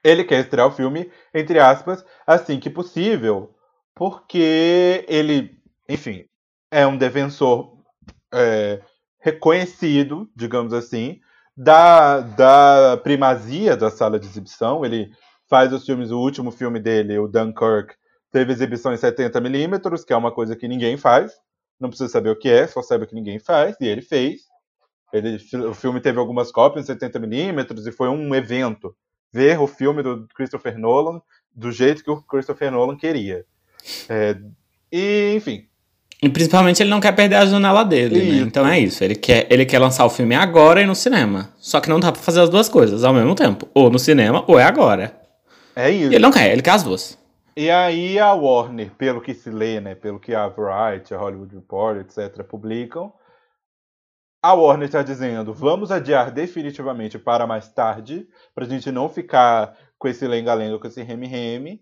Ele quer estrear o filme, entre aspas, assim que possível, porque ele, enfim, é um defensor é, reconhecido, digamos assim, da, da primazia da sala de exibição. Ele faz os filmes, o último filme dele, o Dunkirk, teve exibição em 70mm, que é uma coisa que ninguém faz. Não precisa saber o que é, só sabe que ninguém faz, e ele fez. Ele, o filme teve algumas cópias em 70mm e foi um evento ver o filme do Christopher Nolan do jeito que o Christopher Nolan queria. É, e, enfim. E principalmente ele não quer perder a janela dele, né? Então é isso. Ele quer, ele quer lançar o filme agora e no cinema. Só que não dá pra fazer as duas coisas ao mesmo tempo. Ou no cinema, ou é agora. É isso. E ele não quer, ele quer as duas. E aí a Warner, pelo que se lê, né? Pelo que a Variety, a Hollywood Report, etc., publicam, a Warner está dizendo: vamos adiar definitivamente para mais tarde, para a gente não ficar com esse lenga-lenga, com esse reme-reme.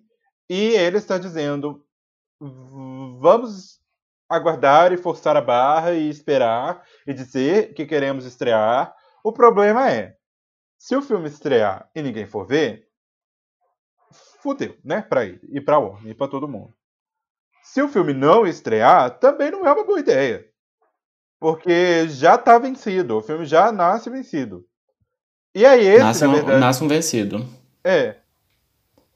E ele está dizendo: vamos aguardar e forçar a barra e esperar e dizer que queremos estrear. O problema é: se o filme estrear e ninguém for ver, fudeu, né? Pra ele, e pra Warner, e pra todo mundo. Se o filme não estrear, também não é uma boa ideia. Porque já tá vencido, o filme já nasce vencido. E aí esse, nasce, na um, verdade... nasce um vencido. É.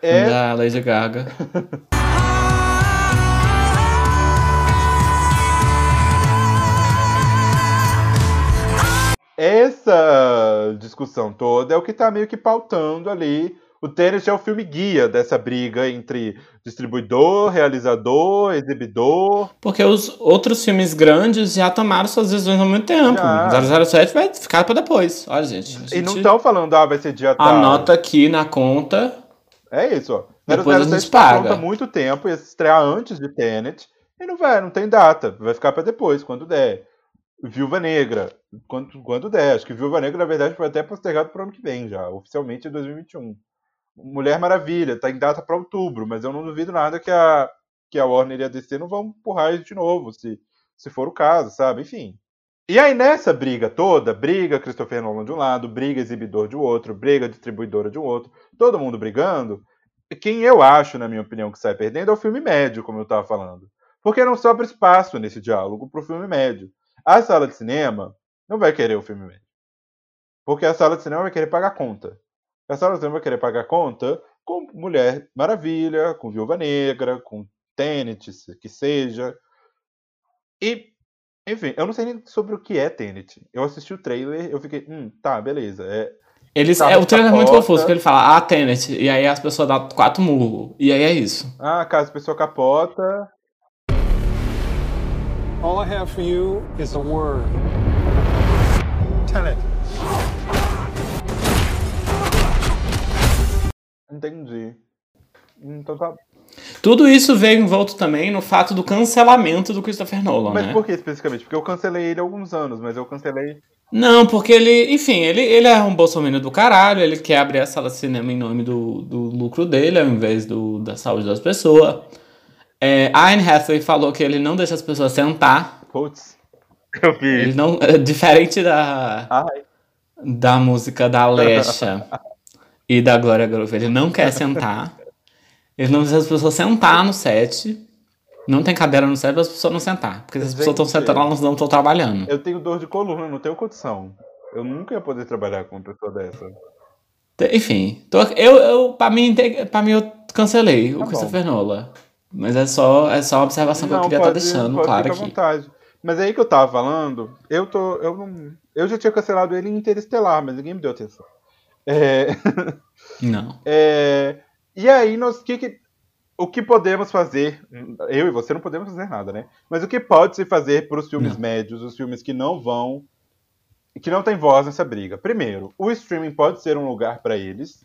É... Da Lady Gaga. Essa discussão toda é o que tá meio que pautando ali o Tenet é o filme guia dessa briga entre distribuidor, realizador, exibidor. Porque os outros filmes grandes já tomaram suas decisões há muito tempo. Já. 007 vai ficar para depois. Olha, gente, gente. E não estão falando, ah, vai ser dia tal. Anota aqui na conta. É isso, ó. Depois 007 a gente paga. há muito tempo, ia estrear antes de Tenet. E não vai, não tem data. Vai ficar para depois, quando der. Viúva Negra, quando, quando der. Acho que Viúva Negra, na verdade, foi até postergado para o ano que vem já, oficialmente em 2021. Mulher Maravilha, tá em data para outubro, mas eu não duvido nada que a, que a Warner e a DC não vão empurrar isso de novo, se, se for o caso, sabe? Enfim. E aí, nessa briga toda, briga Christopher Nolan de um lado, briga exibidor de outro, briga distribuidora de um outro, todo mundo brigando, quem eu acho, na minha opinião, que sai perdendo é o filme médio, como eu estava falando. Porque não sobra espaço nesse diálogo para o filme médio. A sala de cinema não vai querer o filme médio. Porque a sala de cinema vai querer pagar conta. A sala de cinema vai querer pagar conta com Mulher Maravilha, com Viúva Negra, com Tenet, que seja. E, enfim, eu não sei nem sobre o que é Tenet. Eu assisti o trailer, eu fiquei, hum, tá, beleza. É, Eles, é, o trailer é muito confuso, porque ele fala, ah, Tenet, e aí as pessoas dão quatro murros, e aí é isso. Ah, caso a pessoa capota. All I have for you is a word. Tenet. Entendi. Então tá. Tudo isso veio envolto também no fato do cancelamento do Christopher Nolan, mas né? por que especificamente? Porque eu cancelei ele há alguns anos, mas eu cancelei. Não, porque ele, enfim, ele, ele é um bolsominion do caralho, ele quer abrir a sala de cinema em nome do, do lucro dele, ao invés do, da saúde das pessoas. É, a Anne Hathaway falou que ele não deixa as pessoas sentar. Putz, eu vi. Ele não, é diferente da, Ai. da música da Alexa e da Glória Groove. Ele não quer sentar. Ele não deixa as pessoas sentar no set. Não tem cadeira no set para as pessoas não sentar. Porque se as pessoas estão sentando, elas não estão trabalhando. Eu tenho dor de coluna, não tenho condição. Eu nunca ia poder trabalhar com uma pessoa dessa. Enfim, tô, eu, eu, pra, mim, pra mim eu cancelei Tá o bom. Christopher Nolan. Mas é só, é só uma observação que eu Não, queria estar pode- deixando pode claro ficar aqui. à vontade. Mas é aí que eu tava falando, eu tô. Eu não. Eu já tinha cancelado ele em Interestelar, mas ninguém me deu atenção. É, Não. é, e aí, nós, que que- o que podemos fazer? Eu e você não podemos fazer nada, né? Mas o que pode se fazer para os filmes Não. médios, os filmes que não vão. que não tem voz nessa briga? Primeiro, o streaming pode ser um lugar para eles,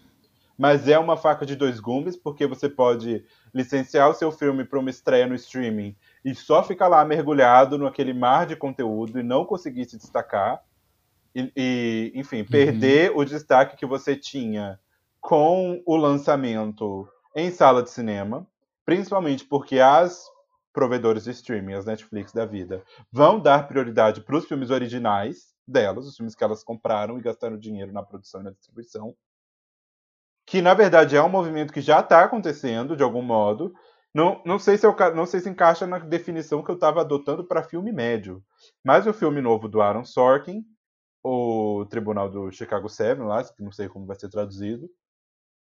mas é uma faca de dois gumes, porque você pode licenciar o seu filme para uma estreia no streaming e só ficar lá mergulhado naquele mar de conteúdo e não conseguir se destacar. E, e, enfim, perder o destaque que você tinha com o lançamento em sala de cinema, principalmente porque as provedores de streaming, as Netflix da vida, vão dar prioridade para os filmes originais delas, os filmes que elas compraram e gastaram dinheiro na produção e na distribuição. Que na verdade é um movimento que já está acontecendo de algum modo. Não, não, sei se eu, não sei se encaixa na definição que eu estava adotando para filme médio. Mas o filme novo do Aaron Sorkin, o Tribunal do Chicago 7, lá, que não sei como vai ser traduzido,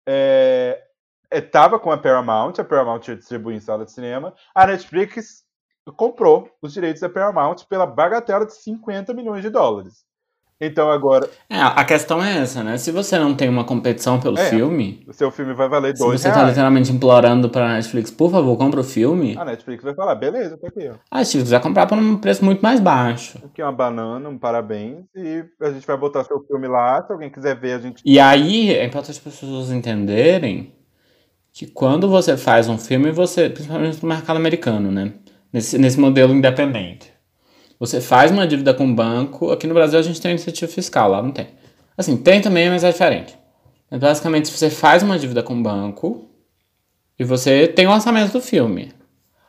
é, estava com a Paramount, a Paramount ia distribuir em sala de cinema, a Netflix comprou os direitos da Paramount pela bagatela de 50 milhões de dólares. Então agora. É, a questão é essa, né? Se você não tem uma competição pelo É, filme, O seu filme vai valer se dois você tá literalmente implorando pra Netflix, por favor, compra o filme, A Netflix vai falar, beleza, tá aqui, ó. a Netflix vai comprar por um preço muito mais baixo. Aqui uma banana, um parabéns. E a gente vai botar seu filme lá. Se alguém quiser ver, a gente. E aí é importante as pessoas entenderem que quando você faz um filme, você, principalmente no mercado americano, né? Nesse, nesse modelo independente. Você faz uma dívida com o banco. Aqui no Brasil a gente tem iniciativa fiscal, lá não tem. Assim, tem também, mas é diferente. Mas basicamente, você faz uma dívida com o banco e você tem o orçamento do filme.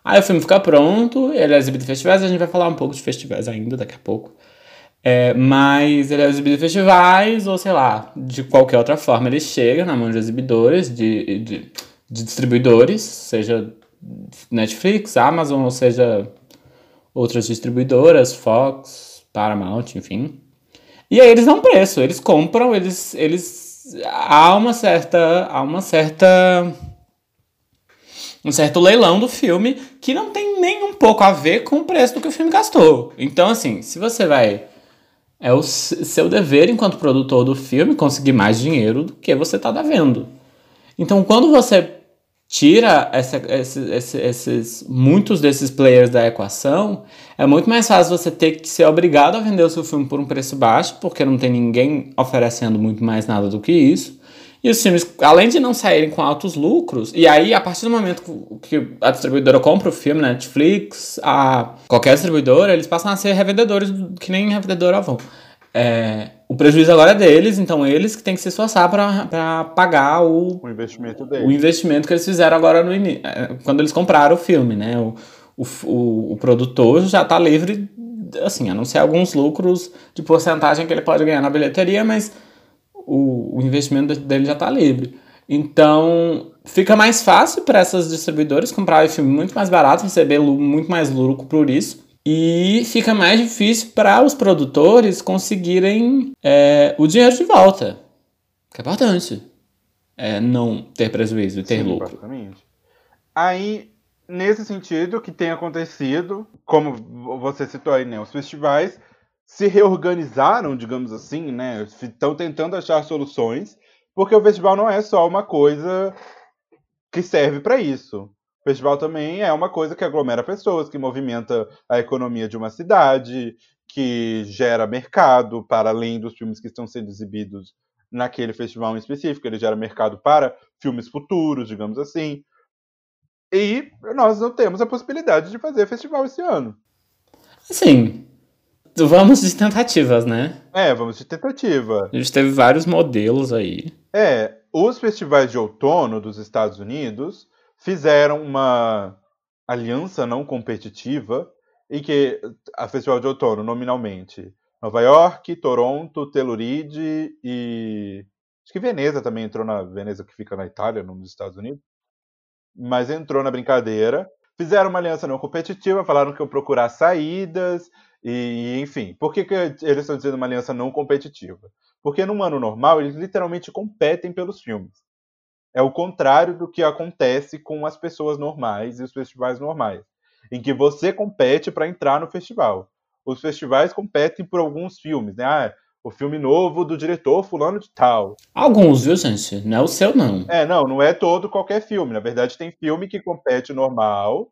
Aí o filme fica pronto, ele é exibido em festivais, a gente vai falar um pouco de festivais ainda daqui a pouco. É, mas ele é exibido em festivais, ou sei lá, de qualquer outra forma, ele chega na mão de exibidores, de, de de distribuidores, seja Netflix, Amazon, ou seja outras distribuidoras, Fox, Paramount, enfim. E aí eles dão preço, eles compram, eles, eles há uma certa, há uma certa um certo leilão do filme que não tem nem um pouco a ver com o preço do que o filme gastou. Então, assim, se você vai. É o seu dever enquanto produtor do filme conseguir mais dinheiro do que você está devendo. Então, quando você tira essa, esses, esses, muitos desses players da equação, é muito mais fácil você ter que ser obrigado a vender o seu filme por um preço baixo, porque não tem ninguém oferecendo muito mais nada do que isso. E os filmes, além de não saírem com altos lucros, e aí a partir do momento que a distribuidora compra o filme, Netflix, a qualquer distribuidora, eles passam a ser revendedores, que nem revendedora vão. É, o prejuízo agora é deles, então eles que têm que se esforçar para pagar o, o investimento deles. O investimento que eles fizeram agora no é, quando eles compraram o filme, né? O, o, o, o produtor já está livre, assim, a não ser alguns lucros de porcentagem que ele pode ganhar na bilheteria, mas o, o investimento dele já está livre. Então, fica mais fácil para essas distribuidoras comprar o filme muito mais barato, receber muito mais lucro por isso. E fica mais difícil para os produtores conseguirem é, o dinheiro de volta. Que é importante. É, não ter prejuízo e ter Sim, lucro. Exatamente. Aí, nesse sentido, que tem acontecido, como você citou aí, né? Os festivais se reorganizaram, digamos assim, né? Estão tentando achar soluções, porque o festival não é só uma coisa que serve para isso. O festival também é uma coisa que aglomera pessoas, que movimenta a economia de uma cidade, que gera mercado para além dos filmes que estão sendo exibidos naquele festival em específico, ele gera mercado para filmes futuros, digamos assim. E nós não temos a possibilidade de fazer festival esse ano. Sim, Vamos de tentativas, né? É, vamos de tentativa. A gente teve vários modelos aí. É, os festivais de outono dos Estados Unidos fizeram uma aliança não competitiva em que a Festival de Outono, nominalmente, Nova York, Toronto, Telluride e acho que Veneza também entrou na Veneza que fica na Itália, nos Estados Unidos, mas entrou na brincadeira. Fizeram uma aliança não competitiva, falaram que iam procurar saídas e, enfim, por que, que eles estão dizendo uma aliança não competitiva? Porque num ano normal, eles literalmente competem pelos filmes. É o contrário do que acontece com as pessoas normais e os festivais normais, em que você compete para entrar no festival. Os festivais competem por alguns filmes, né? Ah, o filme novo do diretor fulano de tal. Alguns, viu, gente? Não é o seu, não. É, não, não é todo qualquer filme. Na verdade, tem filme que compete normal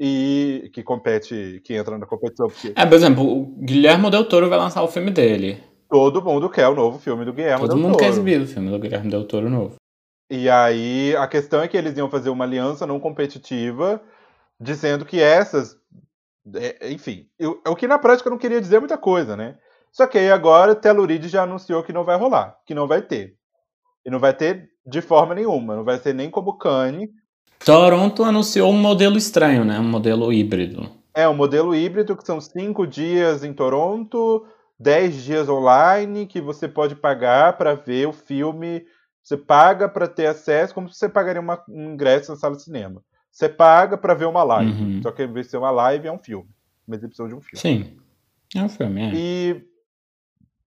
e que compete, que entra na competição. Porque... É, por exemplo, o Guilherme Del Toro vai lançar o filme dele. Todo mundo quer o novo filme do Guilherme Todo Del mundo Toro. quer exibir o filme do Guilherme Del Toro novo. E aí, a questão é que eles iam fazer uma aliança não competitiva, dizendo que essas. É, enfim, eu, o que na prática não queria dizer muita coisa, né? Só que aí agora Telluride já anunciou que não vai rolar, que não vai ter. E não vai ter de forma nenhuma, não vai ser nem como Cannes, Toronto anunciou um modelo estranho, né? Um modelo híbrido. É, um modelo híbrido que são cinco dias em Toronto, dez dias online, que você pode pagar para ver o filme. Você paga para ter acesso, como se você pagaria uma, um ingresso na sala de cinema. Você paga para ver uma live. Uhum. Só que em vez de ser uma live, é um filme. Uma exibição de um filme. Sim. É um filme, é. E.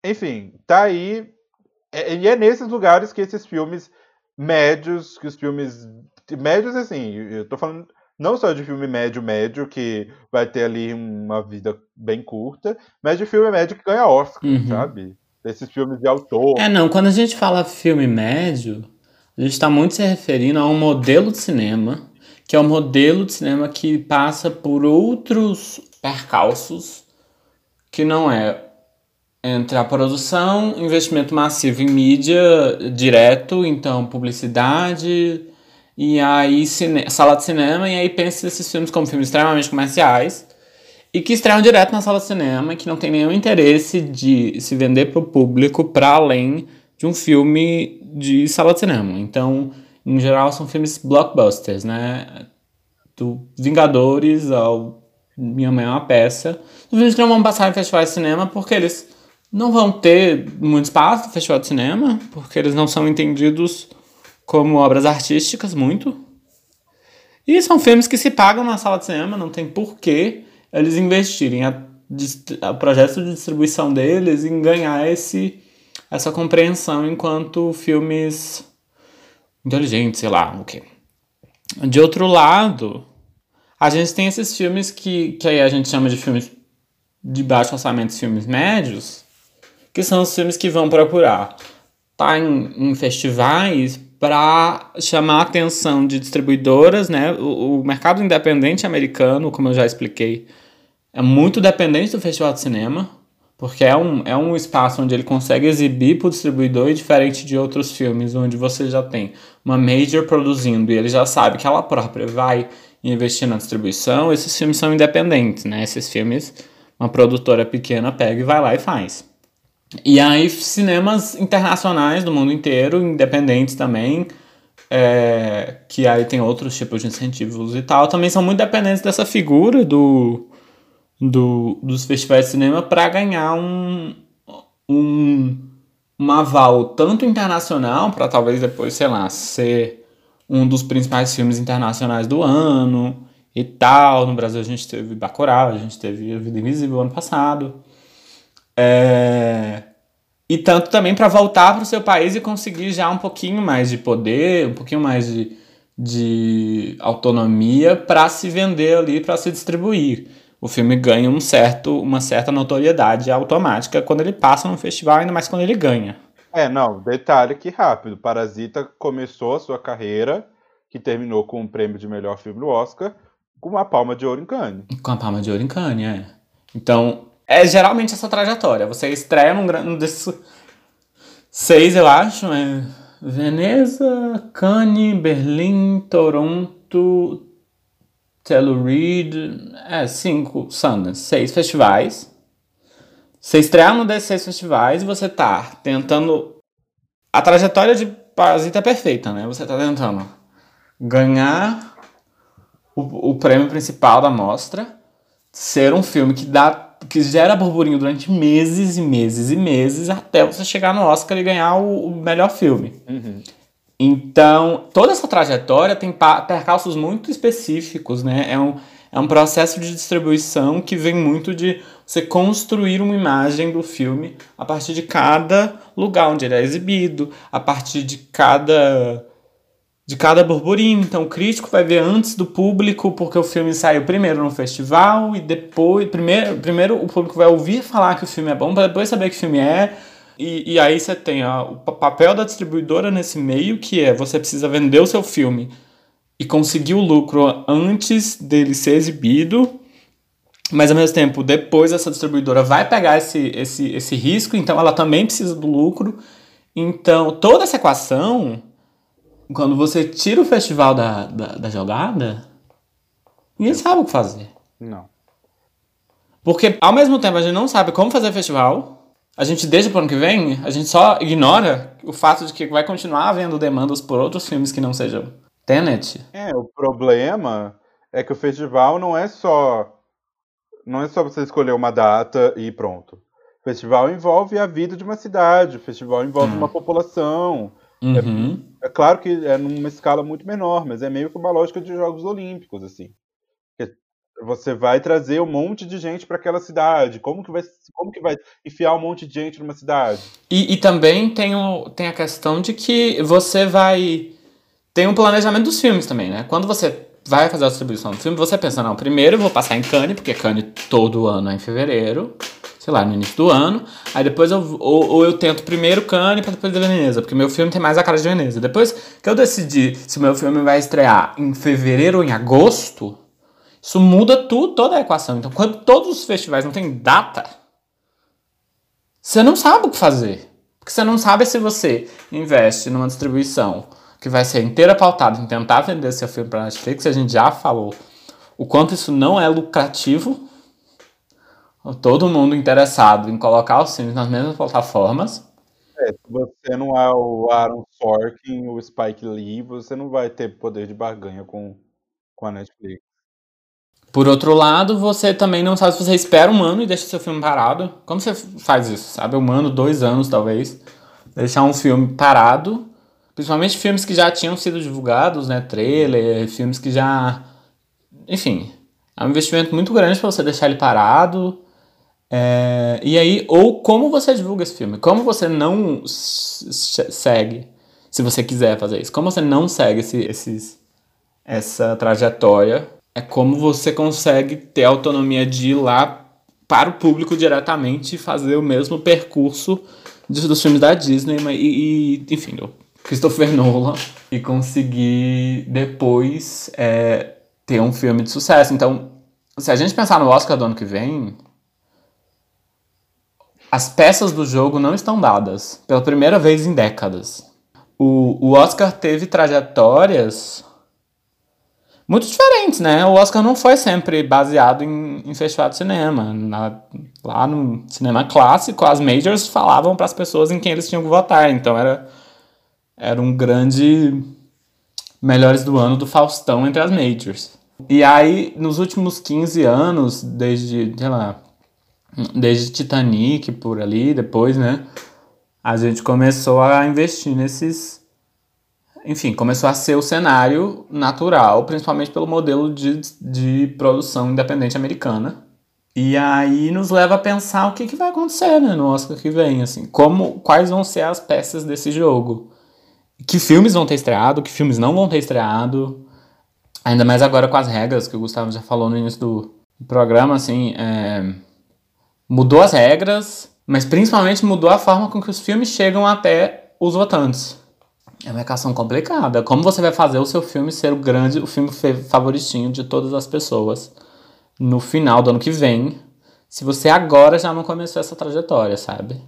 Enfim, tá aí. É, e é nesses lugares que esses filmes médios, que os filmes médios, assim, eu tô falando não só de filme médio-médio, que vai ter ali uma vida bem curta, mas de filme médio que ganha Oscar, uhum. sabe? Desses filmes de autor. É, não, quando a gente fala filme médio, a gente está muito se referindo a um modelo de cinema, que é um modelo de cinema que passa por outros percalços, que não é entre a produção, investimento massivo em mídia direto, então publicidade, e aí cine... sala de cinema, e aí pensa esses filmes como filmes extremamente comerciais, e que estreiam direto na sala de cinema, que não tem nenhum interesse de se vender para o público para além de um filme de sala de cinema. Então, em geral, são filmes blockbusters, né? Do Vingadores ao Minha Mãe é uma Peça. Os filmes que não vão passar em festivais de cinema porque eles não vão ter muito espaço no festival de cinema, porque eles não são entendidos como obras artísticas, muito. E são filmes que se pagam na sala de cinema, não tem porquê eles investirem a, a projeto de distribuição deles em ganhar esse, essa compreensão enquanto filmes inteligentes, sei lá, o quê. De outro lado, a gente tem esses filmes que, que aí a gente chama de filmes de baixo orçamento, filmes médios, que são os filmes que vão procurar tá em, em festivais para chamar a atenção de distribuidoras, né? O, o, mercado independente americano, como eu já expliquei, é muito dependente do festival de cinema, porque é um, é um espaço onde ele consegue exibir para o distribuidor e diferente de outros filmes, onde você já tem uma major produzindo e ele já sabe que ela própria vai investir na distribuição, esses filmes são independentes, né? Esses filmes, uma produtora pequena pega e vai lá e faz. E aí, cinemas internacionais do mundo inteiro, independentes também, é, que aí tem outros tipos de incentivos e tal, também são muito dependentes dessa figura do, do dos festivais de cinema para ganhar um, um, um aval tanto internacional, para talvez depois, sei lá, ser um dos principais filmes internacionais do ano e tal. No Brasil a gente teve Bacurau, a gente teve A Vida Invisível ano passado. É... E tanto também para voltar para o seu país e conseguir já um pouquinho mais de poder, um pouquinho mais de, de autonomia para se vender ali, para se distribuir. O filme ganha um certo, uma certa notoriedade automática quando ele passa no festival, ainda mais quando ele ganha. É, não, detalhe que rápido. Parasita começou a sua carreira, que terminou com o prêmio de melhor filme do Oscar, com uma palma de ouro em Cannes. Com a palma de ouro em Cannes, é. Então, é geralmente essa trajetória. Você estreia num, num desses seis, eu acho. É Veneza, Cannes, Berlim, Toronto, Telluride. É, cinco, Sundance. Seis festivais. Você estreia num desses seis festivais você tá tentando. A trajetória de Parasita é perfeita, né? Você tá tentando ganhar o, o prêmio principal da mostra, ser um filme que dá que gera burburinho durante meses e meses e meses até você chegar no Oscar e ganhar o, o melhor filme. Uhum. Então, toda essa trajetória tem percalços muito específicos, né? É um, é um processo de distribuição que vem muito de você construir uma imagem do filme a partir de cada lugar onde ele é exibido, a partir de cada de cada burburinho. Então o crítico vai ver antes do público, porque o filme saiu primeiro no festival e depois. Primeiro, primeiro o público vai ouvir falar que o filme é bom, para depois saber que o filme é. E, e aí você tem ó, o papel da distribuidora nesse meio, que é você precisa vender o seu filme e conseguir o lucro antes dele ser exibido. Mas ao mesmo tempo, depois essa distribuidora vai pegar esse, esse, esse risco, então ela também precisa do lucro. Então, toda essa equação quando você tira o festival da, da, da jogada, ninguém sabe o que fazer. Não. Porque ao mesmo tempo a gente não sabe como fazer festival, a gente deixa pro ano que vem, a gente só ignora o fato de que vai continuar havendo demandas por outros filmes que não sejam Tenet. É, o problema é que o festival não é só. Não é só você escolher uma data e pronto. O festival envolve a vida de uma cidade, o festival envolve hum. uma população, Uhum. É, é, claro que é numa escala muito menor, mas é meio que uma lógica de Jogos Olímpicos, assim. Você vai trazer um monte de gente para aquela cidade. Como que vai, como que vai enfiar um monte de gente numa cidade? E, e também tem, o, tem a questão de que você vai. Tem um planejamento dos filmes também, né? Quando você vai fazer a distribuição do filme, você pensa, não, primeiro eu vou passar em Cannes, porque Cannes todo ano é em fevereiro sei lá, no início do ano. Aí depois eu, ou, ou eu tento primeiro Cannes para depois Veneza, porque meu filme tem mais a cara de Veneza. Depois que eu decidi se meu filme vai estrear em fevereiro ou em agosto, isso muda tudo, toda a equação. Então, quando todos os festivais não têm data, você não sabe o que fazer. Porque você não sabe se você investe numa distribuição que vai ser inteira pautada em tentar vender seu filme para Netflix, a gente já falou o quanto isso não é lucrativo todo mundo interessado em colocar os filmes nas mesmas plataformas. É, se você não é o Aaron Sorkin, o Spike Lee, você não vai ter poder de barganha com, com a Netflix. Por outro lado, você também não sabe se você espera um ano e deixa seu filme parado. Como você faz isso? Sabe? Um ano, dois anos, talvez. Deixar um filme parado Principalmente filmes que já tinham sido divulgados, né? Trailer, filmes que já. Enfim, é um investimento muito grande para você deixar ele parado. É... E aí, ou como você divulga esse filme? Como você não segue, se você quiser fazer isso? Como você não segue esse, esses, essa trajetória? É como você consegue ter autonomia de ir lá para o público diretamente e fazer o mesmo percurso dos filmes da Disney e, e enfim, Christopher Nolan e conseguir depois é, ter um filme de sucesso. Então, se a gente pensar no Oscar do ano que vem, as peças do jogo não estão dadas pela primeira vez em décadas. O, o Oscar teve trajetórias muito diferentes, né? O Oscar não foi sempre baseado em, em festival de cinema. Na, lá no cinema clássico, as majors falavam para as pessoas em quem eles tinham que votar. Então era era um grande melhores do ano do Faustão entre as majors. E aí, nos últimos 15 anos, desde, sei lá, desde Titanic por ali, depois, né, a gente começou a investir nesses. Enfim, começou a ser o cenário natural, principalmente pelo modelo de, de produção independente americana. E aí nos leva a pensar o que, que vai acontecer né, no Oscar que vem, assim, como, quais vão ser as peças desse jogo que filmes vão ter estreado, que filmes não vão ter estreado. Ainda mais agora com as regras que o Gustavo já falou no início do programa, assim, é... mudou as regras, mas principalmente mudou a forma com que os filmes chegam até os votantes. É uma equação complicada. Como você vai fazer o seu filme ser o grande, o filme favoritinho de todas as pessoas no final do ano que vem, se você agora já não começou essa trajetória, sabe?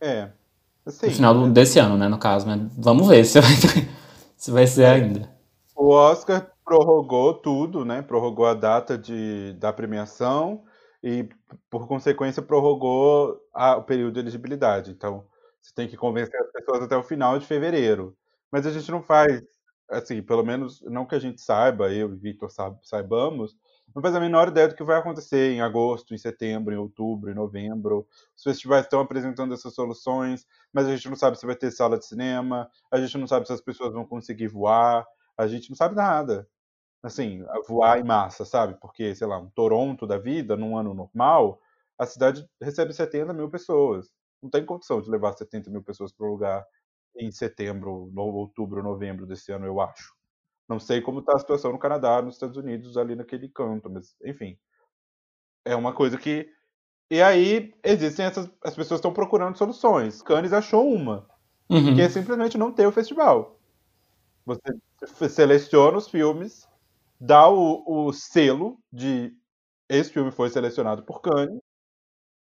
É, Sim. No final desse ano, né, no caso, mas vamos ver se vai, se vai ser ainda. O Oscar prorrogou tudo, né? Prorrogou a data de, da premiação e, por consequência, prorrogou a, o período de elegibilidade. Então, você tem que convencer as pessoas até o final de fevereiro. Mas a gente não faz, assim, pelo menos não que a gente saiba, eu e Victor saibamos, não faz a menor ideia do que vai acontecer em agosto, em setembro, em outubro, em novembro. Os festivais estão apresentando essas soluções, mas a gente não sabe se vai ter sala de cinema, a gente não sabe se as pessoas vão conseguir voar, a gente não sabe nada. Assim, voar em massa, sabe? Porque, sei lá, um Toronto da vida, num ano normal, a cidade recebe 70 mil pessoas. Não tem condição de levar 70 mil pessoas para o lugar em setembro, outubro, novembro desse ano, eu acho. Não sei como está a situação no Canadá, nos Estados Unidos, ali naquele canto, mas enfim. É uma coisa que. E aí existem essas. As pessoas estão procurando soluções. Cannes achou uma. Uhum. Que é simplesmente não ter o festival. Você seleciona os filmes, dá o, o selo de esse filme foi selecionado por Cannes,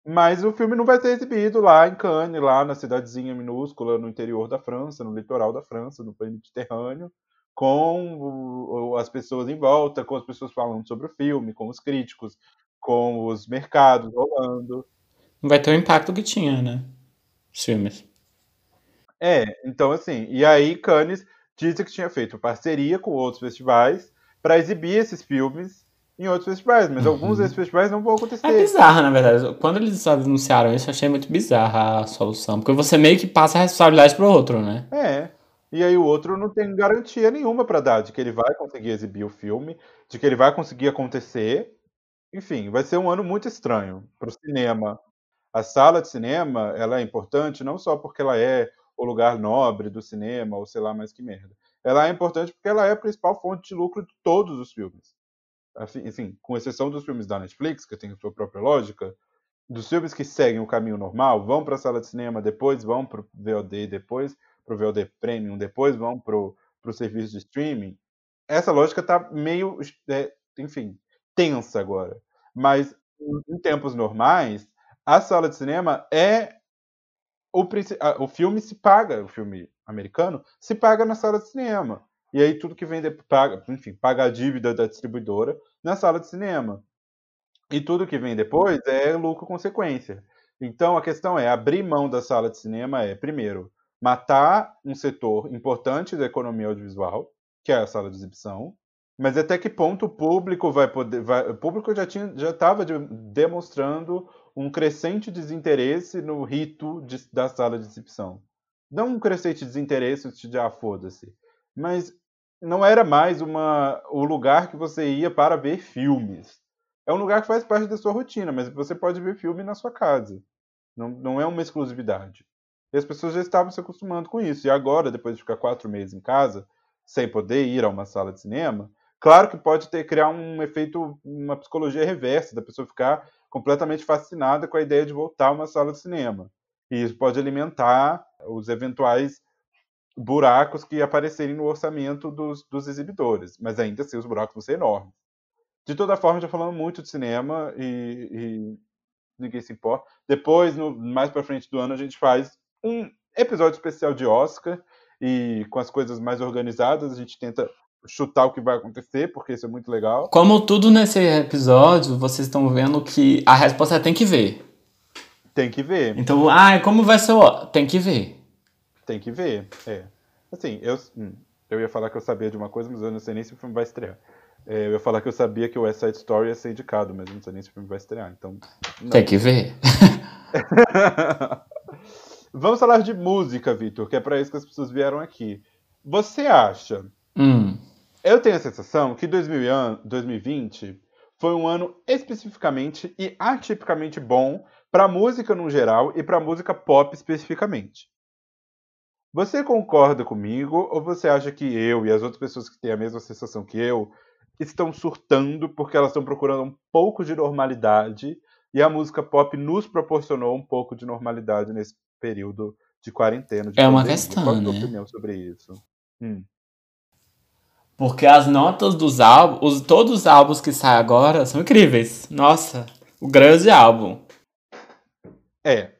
mas o filme não vai ser exibido lá em Cannes, lá na cidadezinha minúscula, no interior da França, no litoral da França, no Mediterrâneo com as pessoas em volta, com as pessoas falando sobre o filme, com os críticos, com os mercados rolando. Não vai ter o impacto que tinha, né? Os filmes. É, então assim, e aí Cannes disse que tinha feito parceria com outros festivais para exibir esses filmes em outros festivais, mas uhum. alguns desses festivais não vão acontecer. É bizarro, na verdade. Quando eles anunciaram isso, eu achei muito bizarra a solução, porque você meio que passa a responsabilidade pro outro, né? É. E aí o outro não tem garantia nenhuma para dar de que ele vai conseguir exibir o filme, de que ele vai conseguir acontecer. Enfim, vai ser um ano muito estranho para o cinema. A sala de cinema, ela é importante não só porque ela é o lugar nobre do cinema, ou sei lá mais que merda. Ela é importante porque ela é a principal fonte de lucro de todos os filmes. Assim, assim com exceção dos filmes da Netflix, que tem sua própria lógica, dos filmes que seguem o caminho normal, vão para a sala de cinema, depois vão para o VOD, depois para o VOD Premium, depois vão para o serviço de streaming, essa lógica está meio, é, enfim, tensa agora. Mas em tempos normais, a sala de cinema é o, o filme se paga, o filme americano se paga na sala de cinema. E aí tudo que vende paga, enfim, paga a dívida da distribuidora na sala de cinema. E tudo que vem depois é lucro consequência. Então a questão é abrir mão da sala de cinema é primeiro matar um setor importante da economia audiovisual, que é a sala de exibição, mas até que ponto o público vai poder. Vai, o público já já estava de, demonstrando um crescente desinteresse no rito de, da sala de exibição. não um crescente desinteresse de ah, foda-se, mas não era mais uma, o lugar que você ia para ver filmes. É um lugar que faz parte da sua rotina, mas você pode ver filme na sua casa. Não, não é uma exclusividade. E as pessoas já estavam se acostumando com isso. E agora, depois de ficar quatro meses em casa, sem poder ir a uma sala de cinema, claro que pode ter criar um efeito, uma psicologia reversa, da pessoa ficar completamente fascinada com a ideia de voltar a uma sala de cinema. E isso pode alimentar os eventuais buracos que aparecerem no orçamento dos, dos exibidores. Mas ainda assim, os buracos vão ser enormes. De toda forma, já falando muito de cinema e, e ninguém se importa. Depois, no, mais para frente do ano, a gente faz um episódio especial de Oscar e com as coisas mais organizadas, a gente tenta chutar o que vai acontecer, porque isso é muito legal. Como tudo nesse episódio, vocês estão vendo que a resposta é tem que ver. Tem que ver. Então, ah, como vai ser o. Tem que ver. Tem que ver, é. Assim, eu, hum, eu ia falar que eu sabia de uma coisa, mas eu não sei nem se o filme vai estrear. É, eu ia falar que eu sabia que o West Side Story ia ser indicado, mas eu não sei nem se o filme vai estrear, então... Não. Tem que ver. Vamos falar de música, Vitor, que é para isso que as pessoas vieram aqui. Você acha... Hum. Eu tenho a sensação que 2020 foi um ano especificamente e atipicamente bom para música no geral e para música pop especificamente. Você concorda comigo ou você acha que eu e as outras pessoas que têm a mesma sensação que eu estão surtando porque elas estão procurando um pouco de normalidade e a música pop nos proporcionou um pouco de normalidade nesse período de quarentena? De é uma questão, Qual é a né? sua opinião sobre isso? Hum. Porque as notas dos álbuns, todos os álbuns que saem agora são incríveis. Nossa, o grande álbum. É.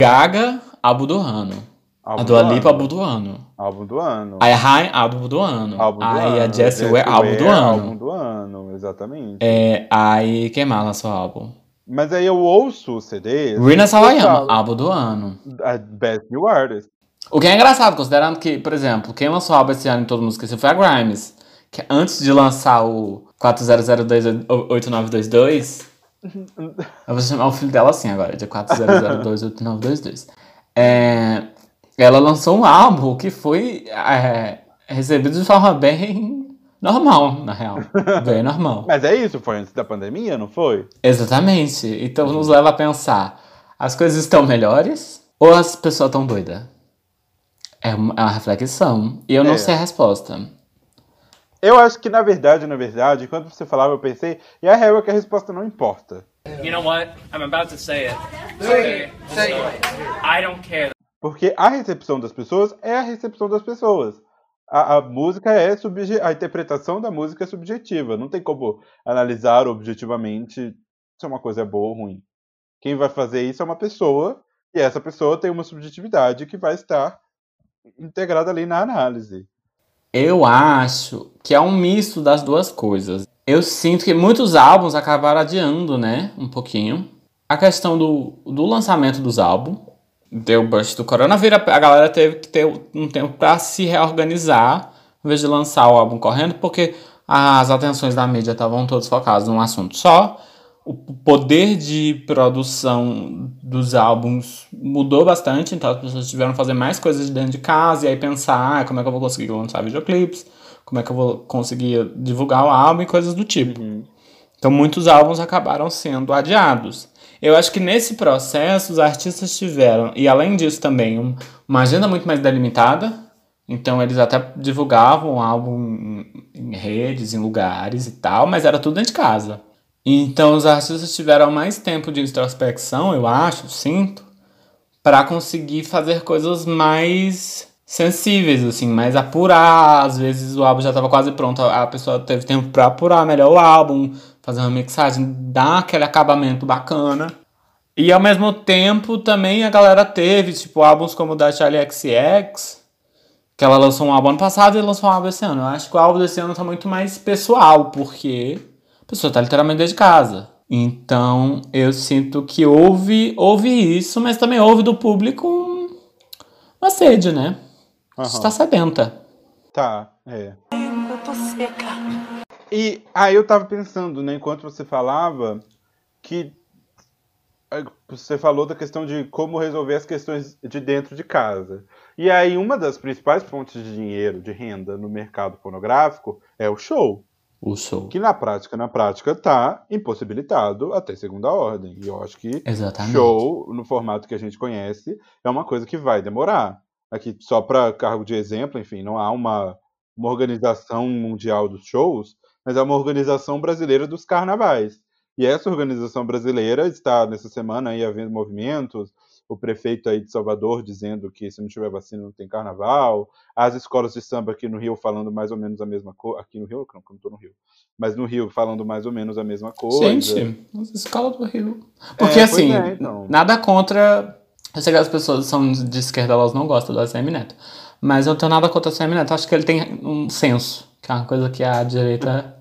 Gaga, álbum do ano. Álbum a Dua do Lipa, álbum do ano. Álbum do ano. A High, álbum do ano. Álbum do aí ano. a Jessie Ware, álbum do ano. Álbum do ano, exatamente. É, aí, quem mais lançou álbum? Mas aí eu ouço o CD. Rina Sawayama, álbum do ano. A Best New Artist. O que é engraçado, considerando que, por exemplo, quem lançou álbum esse ano em todo mundo esqueceu foi a Grimes. Que antes de lançar o 40028922, eu vou chamar o filho dela assim agora, de 40028922. É, ela lançou um álbum que foi é, recebido de forma bem normal, na real. Bem normal. Mas é isso, foi antes da pandemia, não foi? Exatamente. Então nos leva a pensar: as coisas estão melhores ou as pessoas estão doidas? É uma, é uma reflexão. E eu não É. sei a resposta. Eu acho que, na verdade, na verdade, quando você falava, eu pensei, e a real é que a resposta não importa. You know what? I'm about to say it. I don't care. Porque a recepção das pessoas é a recepção das pessoas. A, a música é subje... a interpretação da música é subjetiva. Não tem como analisar objetivamente se uma coisa é boa ou ruim. Quem vai fazer isso é uma pessoa, e essa pessoa tem uma subjetividade que vai estar integrada ali na análise. Eu acho que é um misto das duas coisas. Eu sinto que muitos álbuns acabaram adiando, né? Um pouquinho. A questão do, do lançamento dos álbuns. Deu o burst do coronavírus, a galera teve que ter um tempo para se reorganizar, em vez de lançar o álbum correndo, porque as atenções da mídia estavam todas focadas num assunto só. O poder de produção dos álbuns mudou bastante, então as pessoas tiveram que fazer mais coisas de dentro de casa e aí pensar ah, como é que eu vou conseguir lançar videoclipes, como é que eu vou conseguir divulgar o álbum e coisas do tipo. Então muitos álbuns acabaram sendo adiados. Eu acho que nesse processo os artistas tiveram, e além disso também, um- uma agenda muito mais delimitada. Então eles até divulgavam o álbum em- redes, em lugares e tal, mas era tudo dentro de casa. Então os artistas tiveram mais tempo de introspecção, eu acho, sinto, para conseguir fazer coisas mais sensíveis, assim, mais apurar. Às vezes o álbum já estava quase pronto, a pessoa teve tempo para apurar melhor o álbum, fazer uma mixagem, dar aquele acabamento bacana. E ao mesmo tempo também a galera teve, tipo, álbuns como o da Charlie XX, que ela lançou um álbum ano passado e lançou um álbum esse ano. Eu acho que o álbum desse ano tá muito mais pessoal, porque a pessoa tá literalmente dentro de casa. Então eu sinto que houve, houve isso, mas também houve do público um- uma sede, né? Aham. Está sedenta. Tá, é. Eu tô seca. E aí eu tava pensando, né, enquanto você falava, que você falou da questão de como resolver as questões de dentro de casa. E aí, uma das principais fontes de dinheiro, de renda no mercado pornográfico é o show. O show. Que na prática, na prática, tá impossibilitado até segunda ordem. E eu acho que Exatamente. show, no formato que a gente conhece, é uma coisa que vai demorar. Aqui, só para cargo de exemplo, enfim, não há uma, uma organização mundial dos shows, mas é uma organização brasileira dos carnavais. E essa organização brasileira está nessa semana aí havendo movimentos, o prefeito aí de Salvador dizendo que se não tiver vacina não tem carnaval, as escolas de samba aqui no Rio falando mais ou menos a mesma coisa, aqui no Rio, não, não tô no Rio, mas no Rio falando mais ou menos a mesma coisa. Gente, as escolas do Rio. Porque É, assim, é, então. nada contra. Eu sei que as pessoas são de esquerda, elas não gostam do ACM Neto. Mas eu não tenho nada contra o ACM Neto. Acho que ele tem um senso, que é uma coisa que a direita,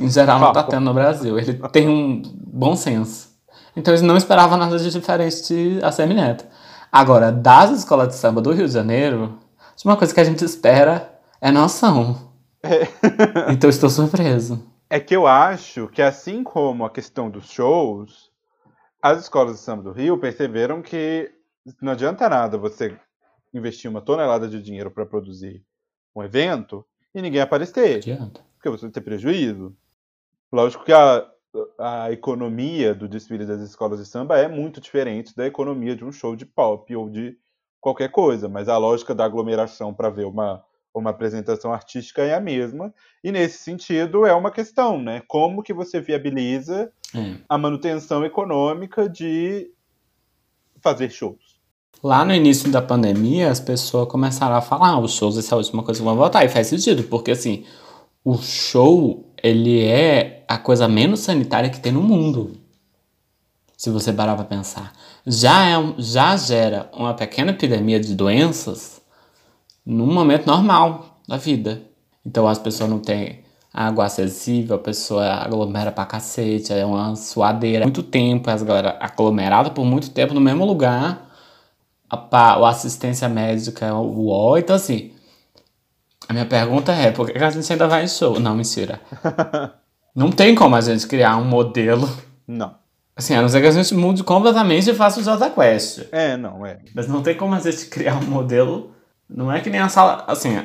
em geral, não tá tendo no Brasil. Ele tem um bom senso. Então eles não esperavam nada de diferente de ACM Neto. Agora, das escolas de samba do Rio de Janeiro, uma coisa que a gente espera é noção. Então eu estou surpreso. É que eu acho que, assim como a questão dos shows, as escolas de samba do Rio perceberam que não adianta nada você investir uma tonelada de dinheiro para produzir um evento e ninguém aparecer. Adianta. Porque você vai ter prejuízo. Lógico que a, a economia do desfile das escolas de samba é muito diferente da economia de um show de pop ou de qualquer coisa, mas a lógica da aglomeração para ver uma, uma apresentação artística é a mesma. E nesse sentido é uma questão, né? Como que você viabiliza É. a manutenção econômica de fazer shows? Lá no início da pandemia, as pessoas começaram a falar, ah, os shows essa é a última coisa que vão voltar. E faz sentido, porque assim, o show, ele é a coisa menos sanitária que tem no mundo. Se você parar pra pensar. Já, é, já gera uma pequena epidemia de doenças num momento normal da vida. Então as pessoas não têm água acessível, a pessoa aglomera pra cacete, é uma suadeira. Muito tempo, as galera aglomerada por muito tempo no mesmo lugar a, a assistência médica o ó. Então, assim, a minha pergunta é: por que a gente ainda vai em show? Não, mentira. Não tem como a gente criar um modelo. Não. Assim, a não ser que a gente mude completamente e faça o Jota Quest. É, não, é. Mas não tem como a gente criar um modelo. Não é que nem a sala. Assim,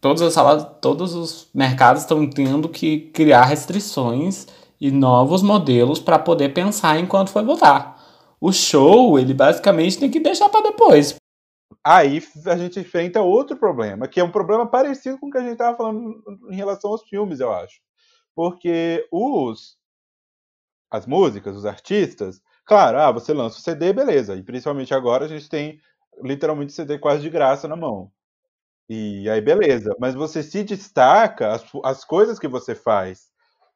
todas as salas, todos os mercados estão tendo que criar restrições e novos modelos para poder pensar enquanto for votar. O show, ele basicamente tem que deixar para depois. Aí a gente enfrenta outro problema, que é um problema parecido com o que a gente estava falando em relação aos filmes, eu acho. Porque os as músicas, os artistas, claro, ah, você lança o CD, beleza. E principalmente agora a gente tem literalmente CD quase de graça na mão. E aí beleza, mas você se destaca as, as coisas que você faz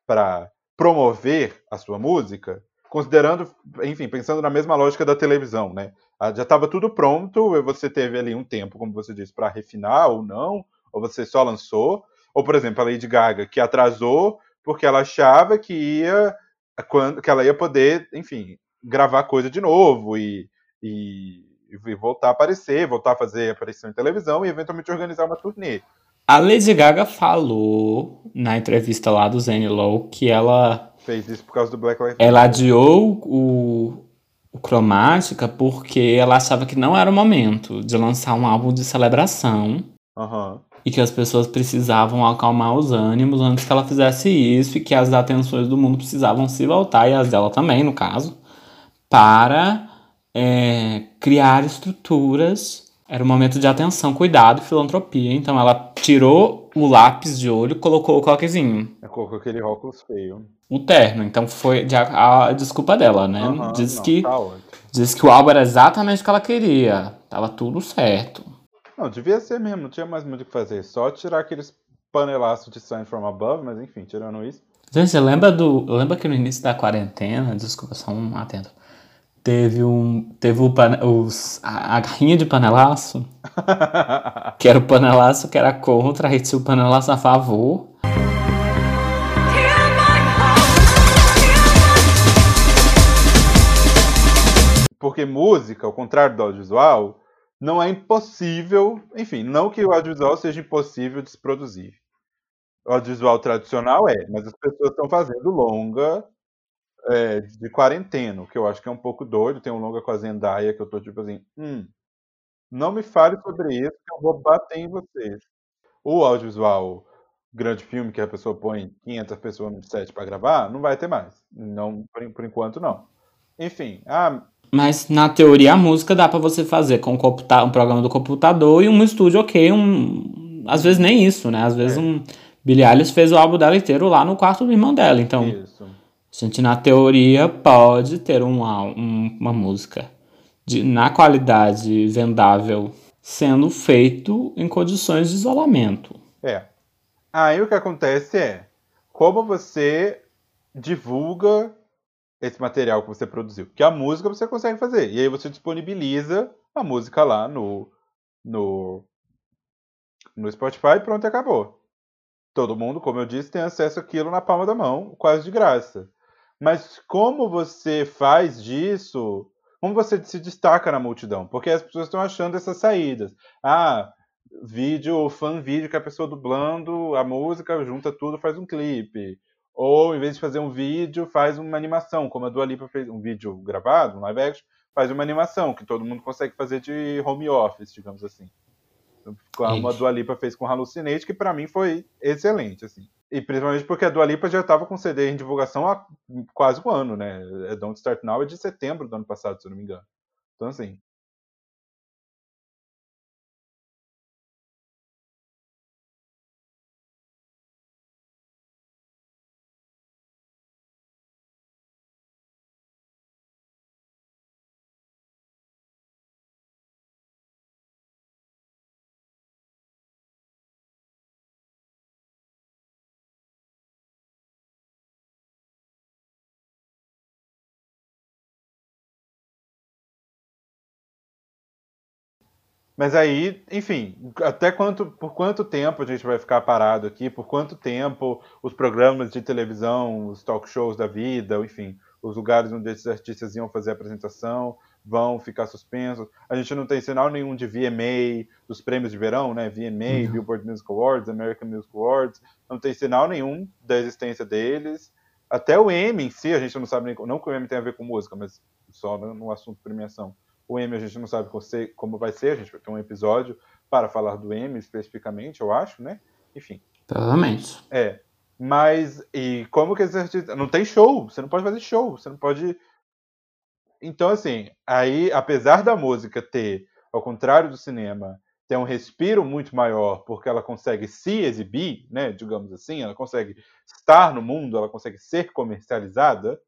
para promover a sua música, considerando, enfim, pensando na mesma lógica da televisão, né? Ah, Já estava tudo pronto, você teve ali um tempo, como você disse, para refinar ou não, ou você só lançou, ou por exemplo, a Lady Gaga, que atrasou porque ela achava que ia quando que ela ia poder, enfim, gravar coisa de novo e, e, e voltar a aparecer, voltar a fazer aparição em televisão e eventualmente organizar uma turnê. A Lady Gaga falou na entrevista lá do Zane Lowe que ela, Fez isso por causa do Black Lives ela adiou o Cromática porque ela achava que não era o momento de lançar um álbum de celebração Aham. e que as pessoas precisavam acalmar os ânimos antes que ela fizesse isso e que as atenções do mundo precisavam se voltar, e as dela também, no caso, para é, criar estruturas. Era um momento de atenção, cuidado e filantropia. Então ela tirou o lápis de olho e colocou o coquezinho. É colocou aquele óculos feio. O terno. Então foi de- a, a desculpa dela, né? Aham, diz, não, que, tá diz que o álbum era exatamente o que ela queria. Tava tudo certo. Não, devia ser mesmo, não tinha mais muito o que fazer. Só tirar aqueles panelaços de Sign From Above, mas enfim, tirando isso. Gente, você lembra do. Lembra que no início da quarentena, desculpa, só um atento. Teve um. Teve o os, a, a garrinha de panelaço. que era o panelaço que era contra, aí tinha o panelaço a favor. Porque música, ao contrário do audiovisual, não é impossível. Enfim, não que o audiovisual seja impossível de se produzir. O audiovisual tradicional é, mas as pessoas estão fazendo longa é, de quarentena, que eu acho que é um pouco doido. Tem um longa com a Zendaya que eu tô tipo assim, hum, não me fale sobre isso que eu vou bater em vocês. O audiovisual grande filme que a pessoa põe 500 pessoas no set para gravar, não vai ter mais. Não, por, por enquanto não. Enfim, ah, Mas na teoria a música dá pra você fazer com um, computa um programa do computador e um estúdio ok, um às vezes nem isso, né? Às vezes É. um Billie Eilish fez o álbum dela inteiro lá no quarto do irmão dela, então isso. a gente na teoria pode ter um, um- uma música de, na qualidade vendável sendo feito em condições de isolamento. É. Aí o que acontece é como você divulga esse material que você produziu. Que a música você consegue fazer. E aí você disponibiliza a música lá no, no, no Spotify e pronto, acabou. Todo mundo, como eu disse, tem acesso àquilo na palma da mão, quase de graça. Mas como você faz disso? Como você se destaca na multidão? Porque as pessoas estão achando essas saídas. Ah, vídeo, fan vídeo que a pessoa dublando a música, junta tudo, faz um clipe. Ou em vez de fazer um vídeo, faz uma animação, como a Dua Lipa fez um vídeo gravado, um live action, faz uma animação que todo mundo consegue fazer de home office, digamos assim. Como a. Dua Lipa fez com Hallucinate, que pra mim foi excelente, assim. E principalmente porque a Dua Lipa já estava com CD em divulgação há quase um ano, né? É Don't Start Now é de setembro do ano passado, se eu não me engano. Então, assim, Mas aí, enfim, até quanto, por quanto tempo a gente vai ficar parado aqui? Por quanto tempo os programas de televisão, os talk shows da vida, enfim, os lugares onde esses artistas iam fazer a apresentação vão ficar suspensos? A gente não tem sinal nenhum de VMA, dos prêmios de verão, né? VMA, Não. Billboard Music Awards, American Music Awards, não tem sinal nenhum da existência deles. Até o Emmy em si, a gente não sabe nem. Não que o Emmy tenha a ver com música, mas só no no assunto premiação. O Emmy a gente não sabe como vai ser, a gente vai ter um episódio para falar do Emmy especificamente, eu acho, né? Enfim. Provavelmente. É. Mas, e como que esses artistas. Não tem show, você não pode fazer show, você não pode. Então, assim, aí, apesar da música ter, ao contrário do cinema, ter um respiro muito maior, porque ela consegue se exibir, né? Digamos assim, ela consegue estar no mundo, ela consegue ser comercializada,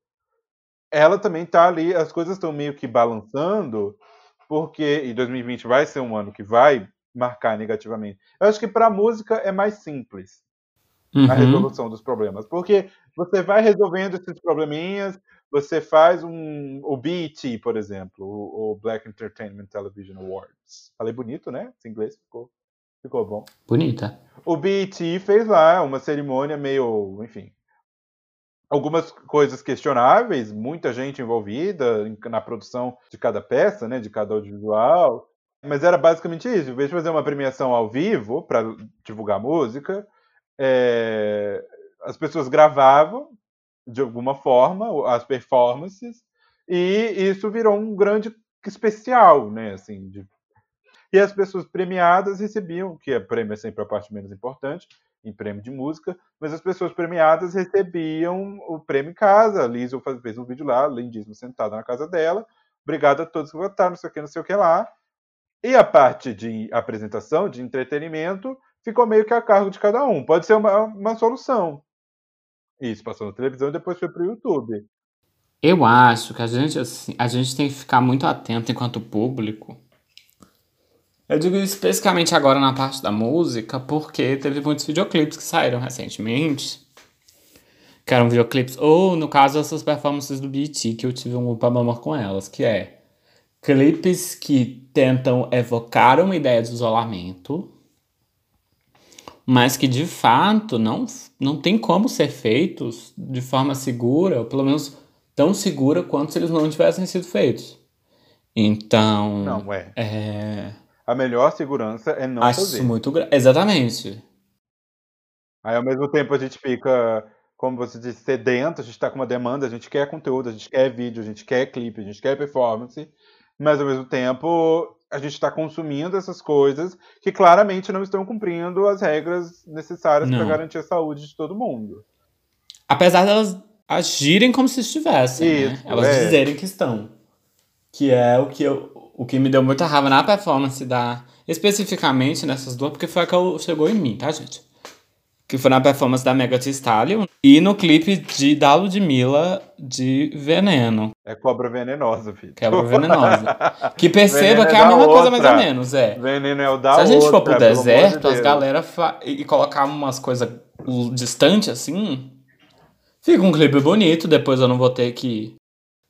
ela também tá ali, as coisas estão meio que balançando, porque e 2020 vai ser um ano que vai marcar negativamente. Eu acho que para música é mais simples a Uhum. resolução dos problemas, porque você vai resolvendo esses probleminhas, você faz um o BET, por exemplo, o, o Black Entertainment Television Awards. Falei bonito, né? Esse inglês ficou ficou bom. Bonita. O BET fez lá uma cerimônia meio, enfim, algumas coisas questionáveis, muita gente envolvida na produção de cada peça, né, de cada audiovisual. Mas era basicamente isso. Em vez de fazer uma premiação ao vivo para divulgar música, é, as pessoas gravavam de alguma forma as performances e isso virou um grande especial, né, assim, de e as pessoas premiadas recebiam, que a prêmio é sempre a parte menos importante, em prêmio de música, mas as pessoas premiadas recebiam o prêmio em casa. A Liz fez um vídeo lá, lindíssimo, sentada na casa dela. Obrigado a todos que votaram, não sei o que, não sei o que lá. E a parte de apresentação, de entretenimento, ficou meio que a cargo de cada um. Pode ser uma, uma solução. Isso passou na televisão e depois foi pro YouTube. Eu acho que a gente, assim, a gente tem que ficar muito atento enquanto público. Eu digo especificamente agora na parte da música, porque teve muitos videoclipes que saíram recentemente. Que eram videoclipes, ou no caso essas performances do BET, que eu tive um problema com elas, que é clipes que tentam evocar uma ideia de isolamento, mas que de fato não, não tem como ser feitos de forma segura, ou pelo menos tão segura quanto se eles não tivessem sido feitos. Então. Não, é. É. A melhor segurança é não Acho fazer. muito grave. Exatamente. Aí ao mesmo tempo a gente fica como você disse, sedento, a gente está com uma demanda, a gente quer conteúdo, a gente quer vídeo, a gente quer clipe, a gente quer performance, mas ao mesmo tempo a gente está consumindo essas coisas que claramente não estão cumprindo as regras necessárias para garantir a saúde de todo mundo. Apesar delas agirem como se estivessem, né? Isso, Elas é. dizerem que estão. Que é o que, eu, o que me deu muita raiva na performance da. Especificamente nessas duas, porque foi a que chegou em mim, tá, gente? Que foi na performance da Mega Thee Stallion e no clipe de da Ludmilla de Veneno, É cobra venenosa, filho. é o Venenosa. Que perceba Veneno que é é a da mesma coisa, mais outra. ou menos, é. Veneno é o da Se a gente for outra, pro amor de deserto, as galera fa... e e colocar umas coisas distantes assim, fica um clipe bonito. Depois eu não vou ter que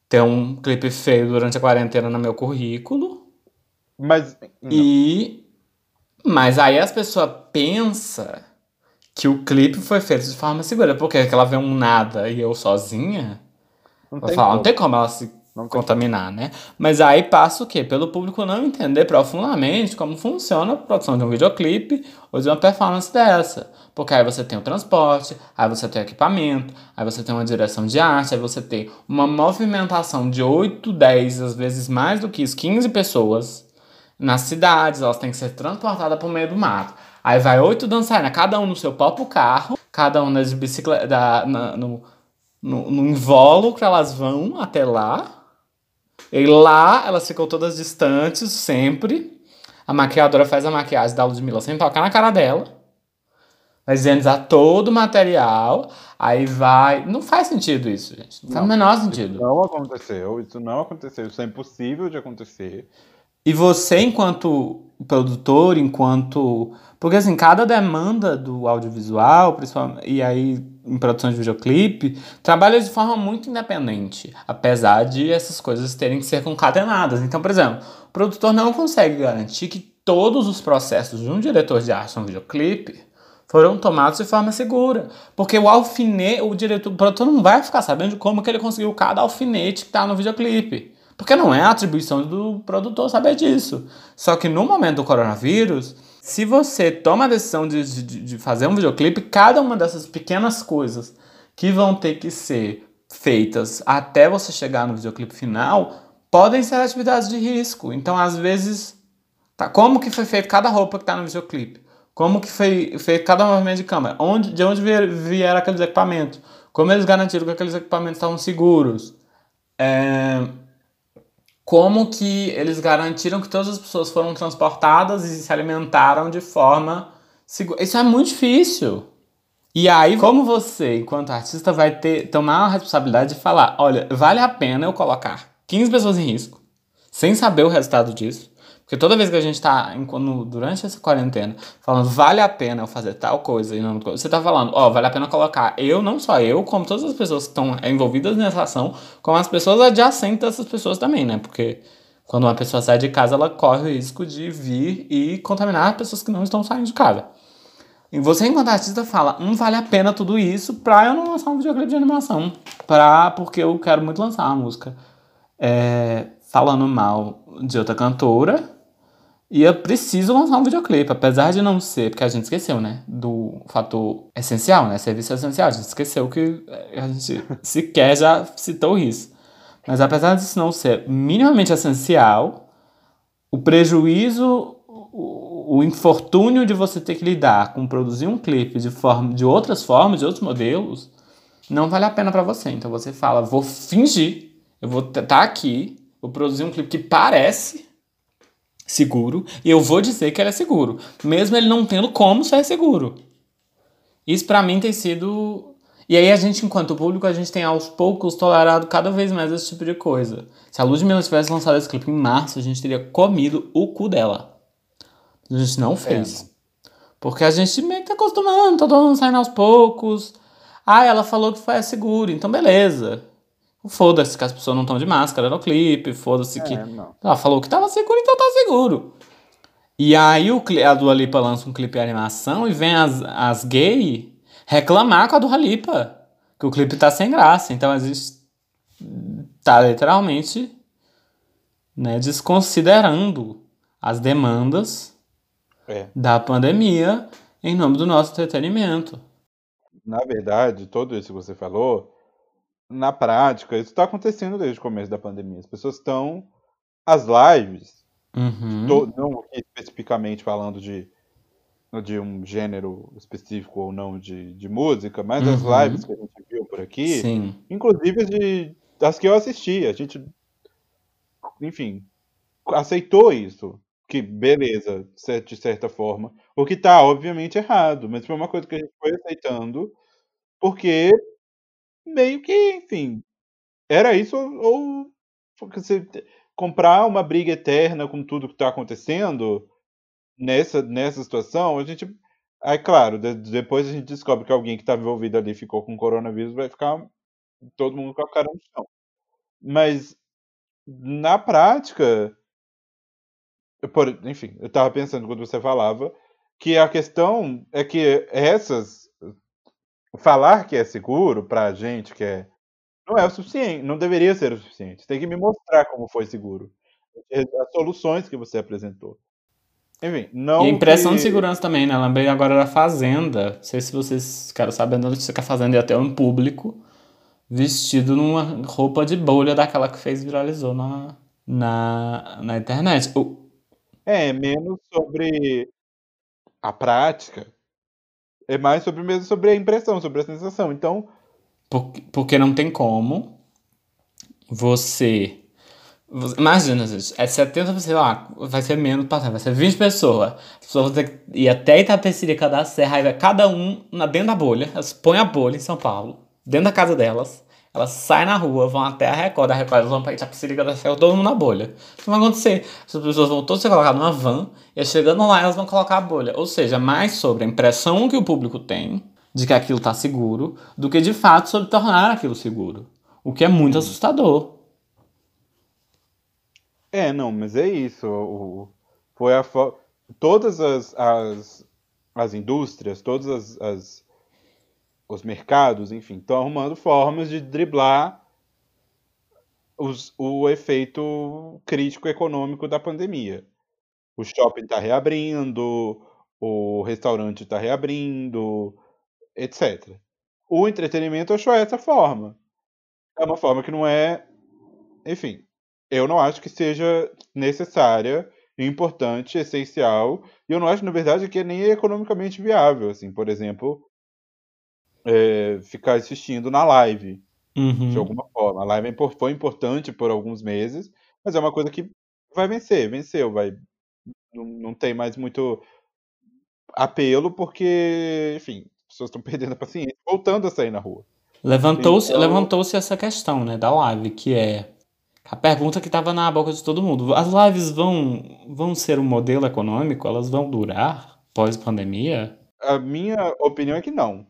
ter um clipe feio durante a quarentena no meu currículo. Mas. não. E. Mas aí as pessoas pensam que o clipe foi feito de forma segura, porque ela vê um nada e eu sozinha. Não tem como. não tem como ela se Não contaminar, né? Mas aí passa o quê? Pelo público não entender profundamente como funciona a produção de um videoclipe ou de uma performance dessa. Porque aí você tem o transporte, aí você tem o equipamento, aí você tem uma direção de arte, aí você tem uma movimentação de 8, 10, às vezes mais do que isso, 15 pessoas nas cidades, elas têm que ser transportadas por meio do mato. Aí vai oito dançarinas, cada um no seu próprio carro, cada um nas bicicleta, da, na- no, no, no invólucro, elas vão até lá. E lá elas ficam todas distantes, sempre. A maquiadora faz a maquiagem da Ludmilla sem tocar na cara dela. Vai higienizar todo o material. Aí vai. Não faz sentido isso, gente. Não, faz o menor sentido. Não aconteceu, isso não aconteceu, isso é impossível de acontecer. E você, enquanto produtor, enquanto. Porque, assim, cada demanda do audiovisual, principalmente, e aí em produção de videoclipe, trabalha de forma muito independente, apesar de essas coisas terem que ser concatenadas. Então, por exemplo, o produtor não consegue garantir que todos os processos de um diretor de arte um videoclipe foram tomados de forma segura. Porque o alfinete, o diretor, o produtor não vai ficar sabendo como que ele conseguiu cada alfinete que tá no videoclipe. Porque não é atribuição do produtor saber disso. Só que no momento do coronavírus, se você toma a decisão de, de, de fazer um videoclipe, cada uma dessas pequenas coisas que vão ter que ser feitas até você chegar no videoclipe final, podem ser atividades de risco. Então, às vezes, tá, como que foi feito cada roupa que está no videoclipe? Como que foi feito cada movimento de câmera? Onde, de onde vier- vieram aqueles equipamentos? Como eles garantiram que aqueles equipamentos estavam seguros? É, como que eles garantiram que todas as pessoas foram transportadas e se alimentaram de forma segura? Isso é muito difícil. E aí, como você, enquanto artista, vai ter tomar a responsabilidade de falar, olha, vale a pena eu colocar 15 pessoas em risco, sem saber o resultado disso. Porque toda vez que a gente tá, durante essa quarentena, falando, vale a pena eu fazer tal coisa e não você tá falando, ó, vale a pena colocar eu, não só eu, como todas as pessoas que estão envolvidas nessa ação, como as pessoas adjacentes dessas pessoas também, né? Porque quando uma pessoa sai de casa, ela corre o risco de vir e contaminar as pessoas que não estão saindo de casa. E você, enquanto artista, fala, hum, vale a pena tudo isso pra eu não lançar um videoclipe de animação. Pra, porque eu quero muito lançar uma música é, falando mal de outra cantora. E eu preciso lançar um videoclipe, apesar de não ser, porque a gente esqueceu, né? Do fator essencial, né? Serviço essencial. A gente esqueceu que é, a gente sequer já citou isso. Mas apesar disso não ser minimamente essencial, o prejuízo, o, o infortúnio de você ter que lidar com produzir um clipe de, forma, de outras formas, de outros modelos, não vale a pena pra você. Então você fala, vou fingir, eu vou estar aqui, vou produzir um clipe que parece seguro e eu vou dizer que ele é seguro, mesmo ele não tendo como ser seguro. Isso pra mim tem sido e aí a gente, enquanto público, a gente tem aos poucos tolerado cada vez mais esse tipo de coisa. Se a Ludmilla tivesse lançado esse clipe em março, a gente teria comido o cu dela. A gente não fez. Porque a gente meio que tá acostumando, tá todo mundo saindo aos poucos. Ah, ela falou que foi seguro, então beleza. Foda-se que as pessoas não estão de máscara no clipe, foda-se que. não. Ela falou que tava seguro, então tá seguro. E aí o, cli- a Dua Lipa lança um clipe de animação e vem as, as gay reclamar com a Dua Lipa. Que o clipe tá sem graça. Então a gente tá literalmente né, desconsiderando as demandas É. da pandemia em nome do nosso entretenimento. na verdade, tudo isso que você falou, na prática, isso está acontecendo desde o começo da pandemia. As pessoas estão. As lives, Uhum. tô- não especificamente falando de, de um gênero específico ou não de, de música, mas as Uhum. lives que a gente viu por aqui, Sim. inclusive as de, das que eu assisti, a gente, enfim, aceitou isso. Que beleza, de certa forma. O que tá, obviamente, errado, mas foi uma coisa que a gente foi aceitando, porque meio que, enfim, era isso ou, ou comprar uma briga eterna com tudo que tá acontecendo nessa, nessa situação, a gente. Aí, claro, de- depois a gente descobre que alguém que estava envolvido ali ficou com coronavírus, vai ficar todo mundo com a cara no chão. Mas, na prática, eu por- enfim, eu estava pensando quando você falava que a questão é que essas. Falar que é seguro pra gente que é. Não é o suficiente, não deveria ser o suficiente. Você tem que me mostrar como foi seguro. As soluções que você apresentou. Enfim, não. E a impressão que... de segurança também, né? Lembrei agora da Fazenda. Não sei se vocês ficaram sabendo da notícia que a Fazenda ia ter um público vestido numa roupa de bolha daquela que fez viralizou na, na, na internet. O- É, menos sobre a prática. É mais sobre mesmo sobre a impressão, sobre a sensação. Então, por- porque não tem como você. você- Imagina, gente, é 70, sei lá, vai ser menos, pra- vai ser 20 pessoas. As pessoas vão ter que ir até Itapecerica da Serra, aí vai cada um na, dentro da bolha. Elas põem a bolha em São Paulo, dentro da casa delas. Elas saem na rua, vão até a Record, da Record elas vão pra Itapecerica da Serra, todo mundo na bolha. Isso vai acontecer. Essas pessoas vão todas ser colocadas numa van, e chegando lá elas vão colocar a bolha. Ou seja, mais sobre a impressão que o público tem de que aquilo tá seguro, do que de fato sobre tornar aquilo seguro. O que é muito assustador. é, não, mas é isso. o- o- foi a todas as, as, as indústrias, todos as, as- os mercados, enfim, estão arrumando formas de driblar os- o efeito crítico econômico da pandemia. O shopping está reabrindo, o restaurante está reabrindo, etc. O entretenimento achou essa forma. É uma forma que não é. Enfim, eu não acho que seja necessária, importante, essencial. E eu não acho, na verdade, que é nem economicamente viável. Assim, por exemplo, é, ficar assistindo na live, de Uhum. alguma forma. A live é foi importante por alguns meses, mas é uma coisa que vai vencer, venceu, vai. Não, não tem mais muito apelo, porque, enfim, as pessoas estão perdendo a paciência, voltando a sair na rua. Levantou-se Então- levantou-se essa questão, né, da live, que é a pergunta que estava na boca de todo mundo. As lives vão, vão ser um modelo econômico? Elas vão durar pós-pandemia? A minha opinião é que não.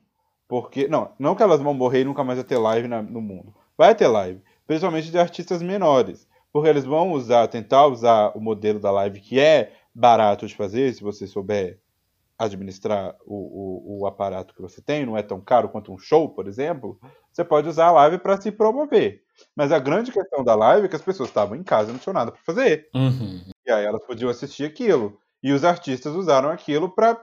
Porque. Não, não que elas vão morrer e nunca mais vai ter live na- no mundo. Vai ter live. Principalmente de artistas menores. Porque eles vão usar, tentar usar o modelo da live que é barato de fazer, se você souber administrar o, o, o aparato que você tem, não é tão caro quanto um show, por exemplo. Você pode usar a live para se promover. Mas a grande questão da live é que as pessoas estavam em casa e não tinham nada para fazer. Uhum. E aí elas podiam assistir aquilo. E os artistas usaram aquilo para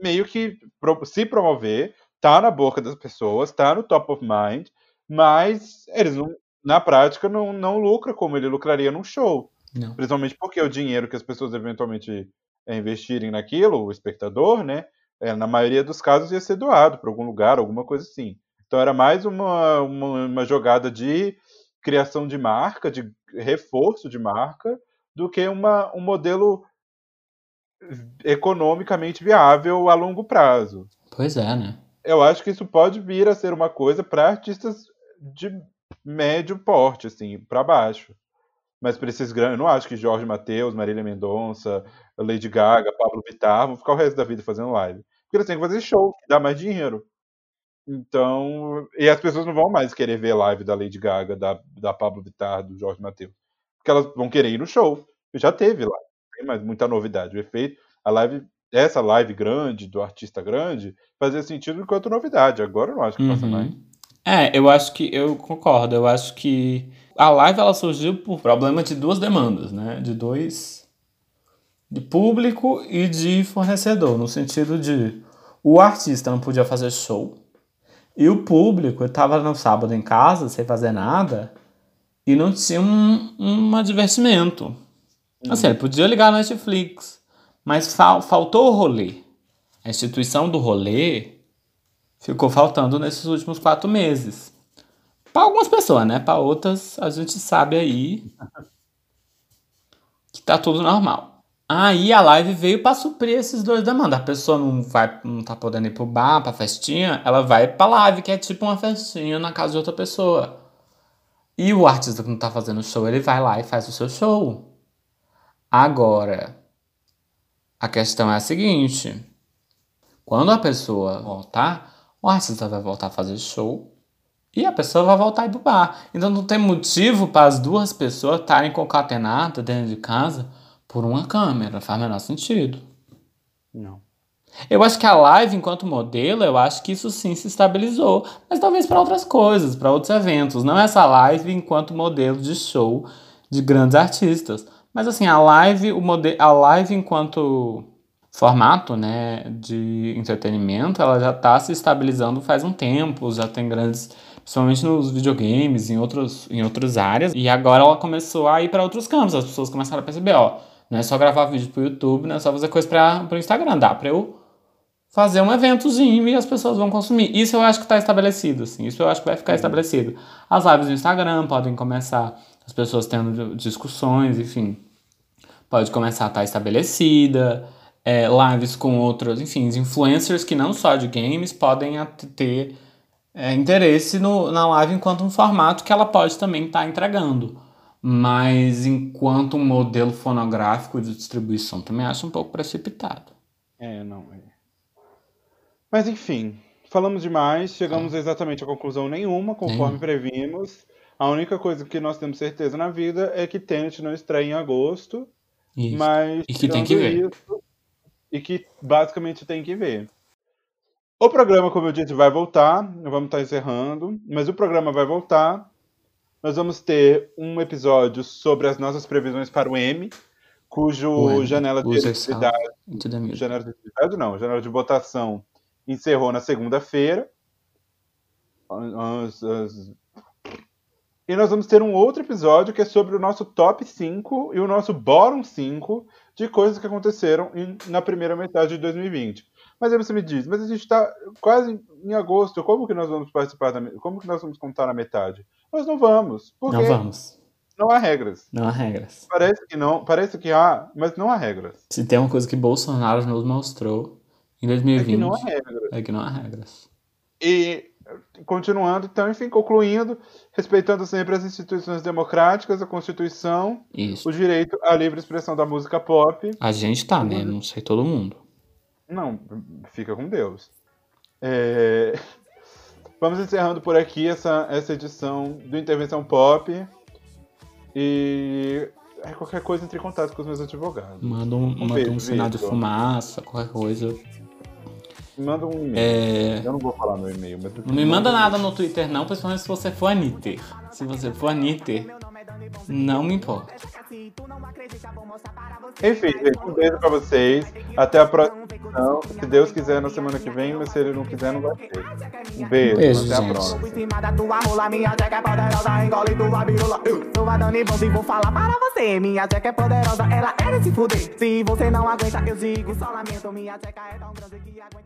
meio que se promover, tá na boca das pessoas, tá no top of mind, mas eles não, na prática não, não lucram como ele lucraria num show. Não. Principalmente porque o dinheiro que as pessoas eventualmente é, investirem naquilo, o espectador, né, é, na maioria dos casos ia ser doado para algum lugar, alguma coisa assim. Então era mais uma, uma, uma jogada de criação de marca, de reforço de marca, do que uma, um modelo economicamente viável a longo prazo. Pois é, né? Eu acho que isso pode vir a ser uma coisa para artistas de médio porte, assim, para baixo. Mas para esses grandes, eu não acho que Jorge Mateus, Marília Mendonça, Lady Gaga, Pablo Vittar vão ficar o resto da vida fazendo live. Porque eles têm que fazer show, que dá mais dinheiro. Então, e as pessoas não vão mais querer ver live da Lady Gaga, da, da Pablo Vittar, do Jorge Mateus. Porque elas vão querer ir no show. Já teve lá, tem mais muita novidade. O efeito, a live, essa live grande, do artista grande, fazia sentido enquanto novidade. Agora eu não acho que faça mais. Uhum. É, eu acho que eu concordo. Eu acho que a live ela surgiu por problema de duas demandas, né? De dois de público e de fornecedor, no sentido de o artista não podia fazer show E o público estava no sábado em casa, sem fazer nada, e não tinha um, um divertimento. Assim, ele podia ligar na Netflix, mas fal faltou o rolê. A instituição do rolê ficou faltando nesses últimos quatro meses. Para algumas pessoas, né? Para outras, a gente sabe aí que tá tudo normal. Aí a live veio para suprir esses dois demandas. A pessoa não vai, não tá podendo ir pro bar, pra festinha, ela vai pra live, que é tipo uma festinha na casa de outra pessoa. E o artista que não tá fazendo show, ele vai lá e faz o seu show. Agora, a questão é a seguinte: quando a pessoa voltar, o artista vai voltar a fazer show e a pessoa vai voltar a ir pro bar. Então não tem motivo para as duas pessoas estarem concatenadas dentro de casa por uma câmera. Faz o menor sentido. Não. Eu acho que a live, enquanto modelo, eu acho que isso sim se estabilizou. Mas talvez para outras coisas, para outros eventos. Não essa live enquanto modelo de show de grandes artistas. Mas assim, a live, o mode a live enquanto formato né, de entretenimento, ela já está se estabilizando faz um tempo, já tem grandes principalmente nos videogames, em, outros, em outras áreas. E agora ela começou a ir para outros campos. As pessoas começaram a perceber, ó, não é só gravar vídeo pro YouTube, não é só fazer coisa para o Instagram, dá para eu fazer um eventozinho e as pessoas vão consumir. Isso eu acho que está estabelecido, assim. Isso eu acho que vai ficar estabelecido. As lives do Instagram podem começar, as pessoas tendo discussões, enfim. Pode começar a estar tá estabelecida. É, lives com outros, enfim, influencers que não só de games podem ter é, interesse no, na live enquanto um formato que ela pode também estar tá entregando. Mas enquanto um modelo fonográfico de distribuição também acho um pouco precipitado. É, não é. Mas enfim, falamos demais, chegamos é. exatamente a conclusão nenhuma, conforme previmos. A única coisa que nós temos certeza na vida é que Tenet não estreia em agosto. Isso. Mas e que tem que ver. Isso, e que basicamente tem que ver. O programa, como eu disse, vai voltar. Vamos estar encerrando. Mas o programa vai voltar. Nós vamos ter um episódio sobre as nossas previsões para o M, cujo o janela de eletricidade. Janela de eletricidade, não. Janela de votação encerrou na segunda-feira. E nós vamos ter um outro episódio que é sobre o nosso top 5 e o nosso bottom 5 de coisas que aconteceram na primeira metade de 2020. Mas aí você me diz, mas a gente está quase em agosto, como que nós vamos participar da, como que nós vamos contar na metade? Nós não vamos. Porque não vamos. Não há regras. Não há regras. Parece que não, parece que há, mas não há regras. Se tem uma coisa que Bolsonaro nos mostrou em 2020, é que não há regras. É que não há regras. E continuando, então, enfim, concluindo, respeitando sempre as instituições democráticas, a Constituição, Isso. o direito à livre expressão da música pop. A gente tá, né? Não sei todo mundo. Não, fica com Deus. É... Vamos encerrando por aqui essa, essa edição do Intervenção Pop. E qualquer coisa entre em contato com os meus advogados. Manda um, um, manda um sinal de fumaça, qualquer coisa. Me manda um e-mail. É... Eu não vou falar meu e-mail, mas. Não me manda nada no Twitter, não, principalmente se você for Anitter. Se você for Anitter, não me importa. Enfim, gente, um beijo pra vocês. Até a próxima. Se Deus quiser, na semana que vem, mas se ele não quiser, não vai ter. Um beijo, beijo até gente. a próxima. vou falar para você. Minha jack é poderosa, ela é de se fuder. Se você não aguenta, eu digo só lamento. Minha é tão grande que aguenta.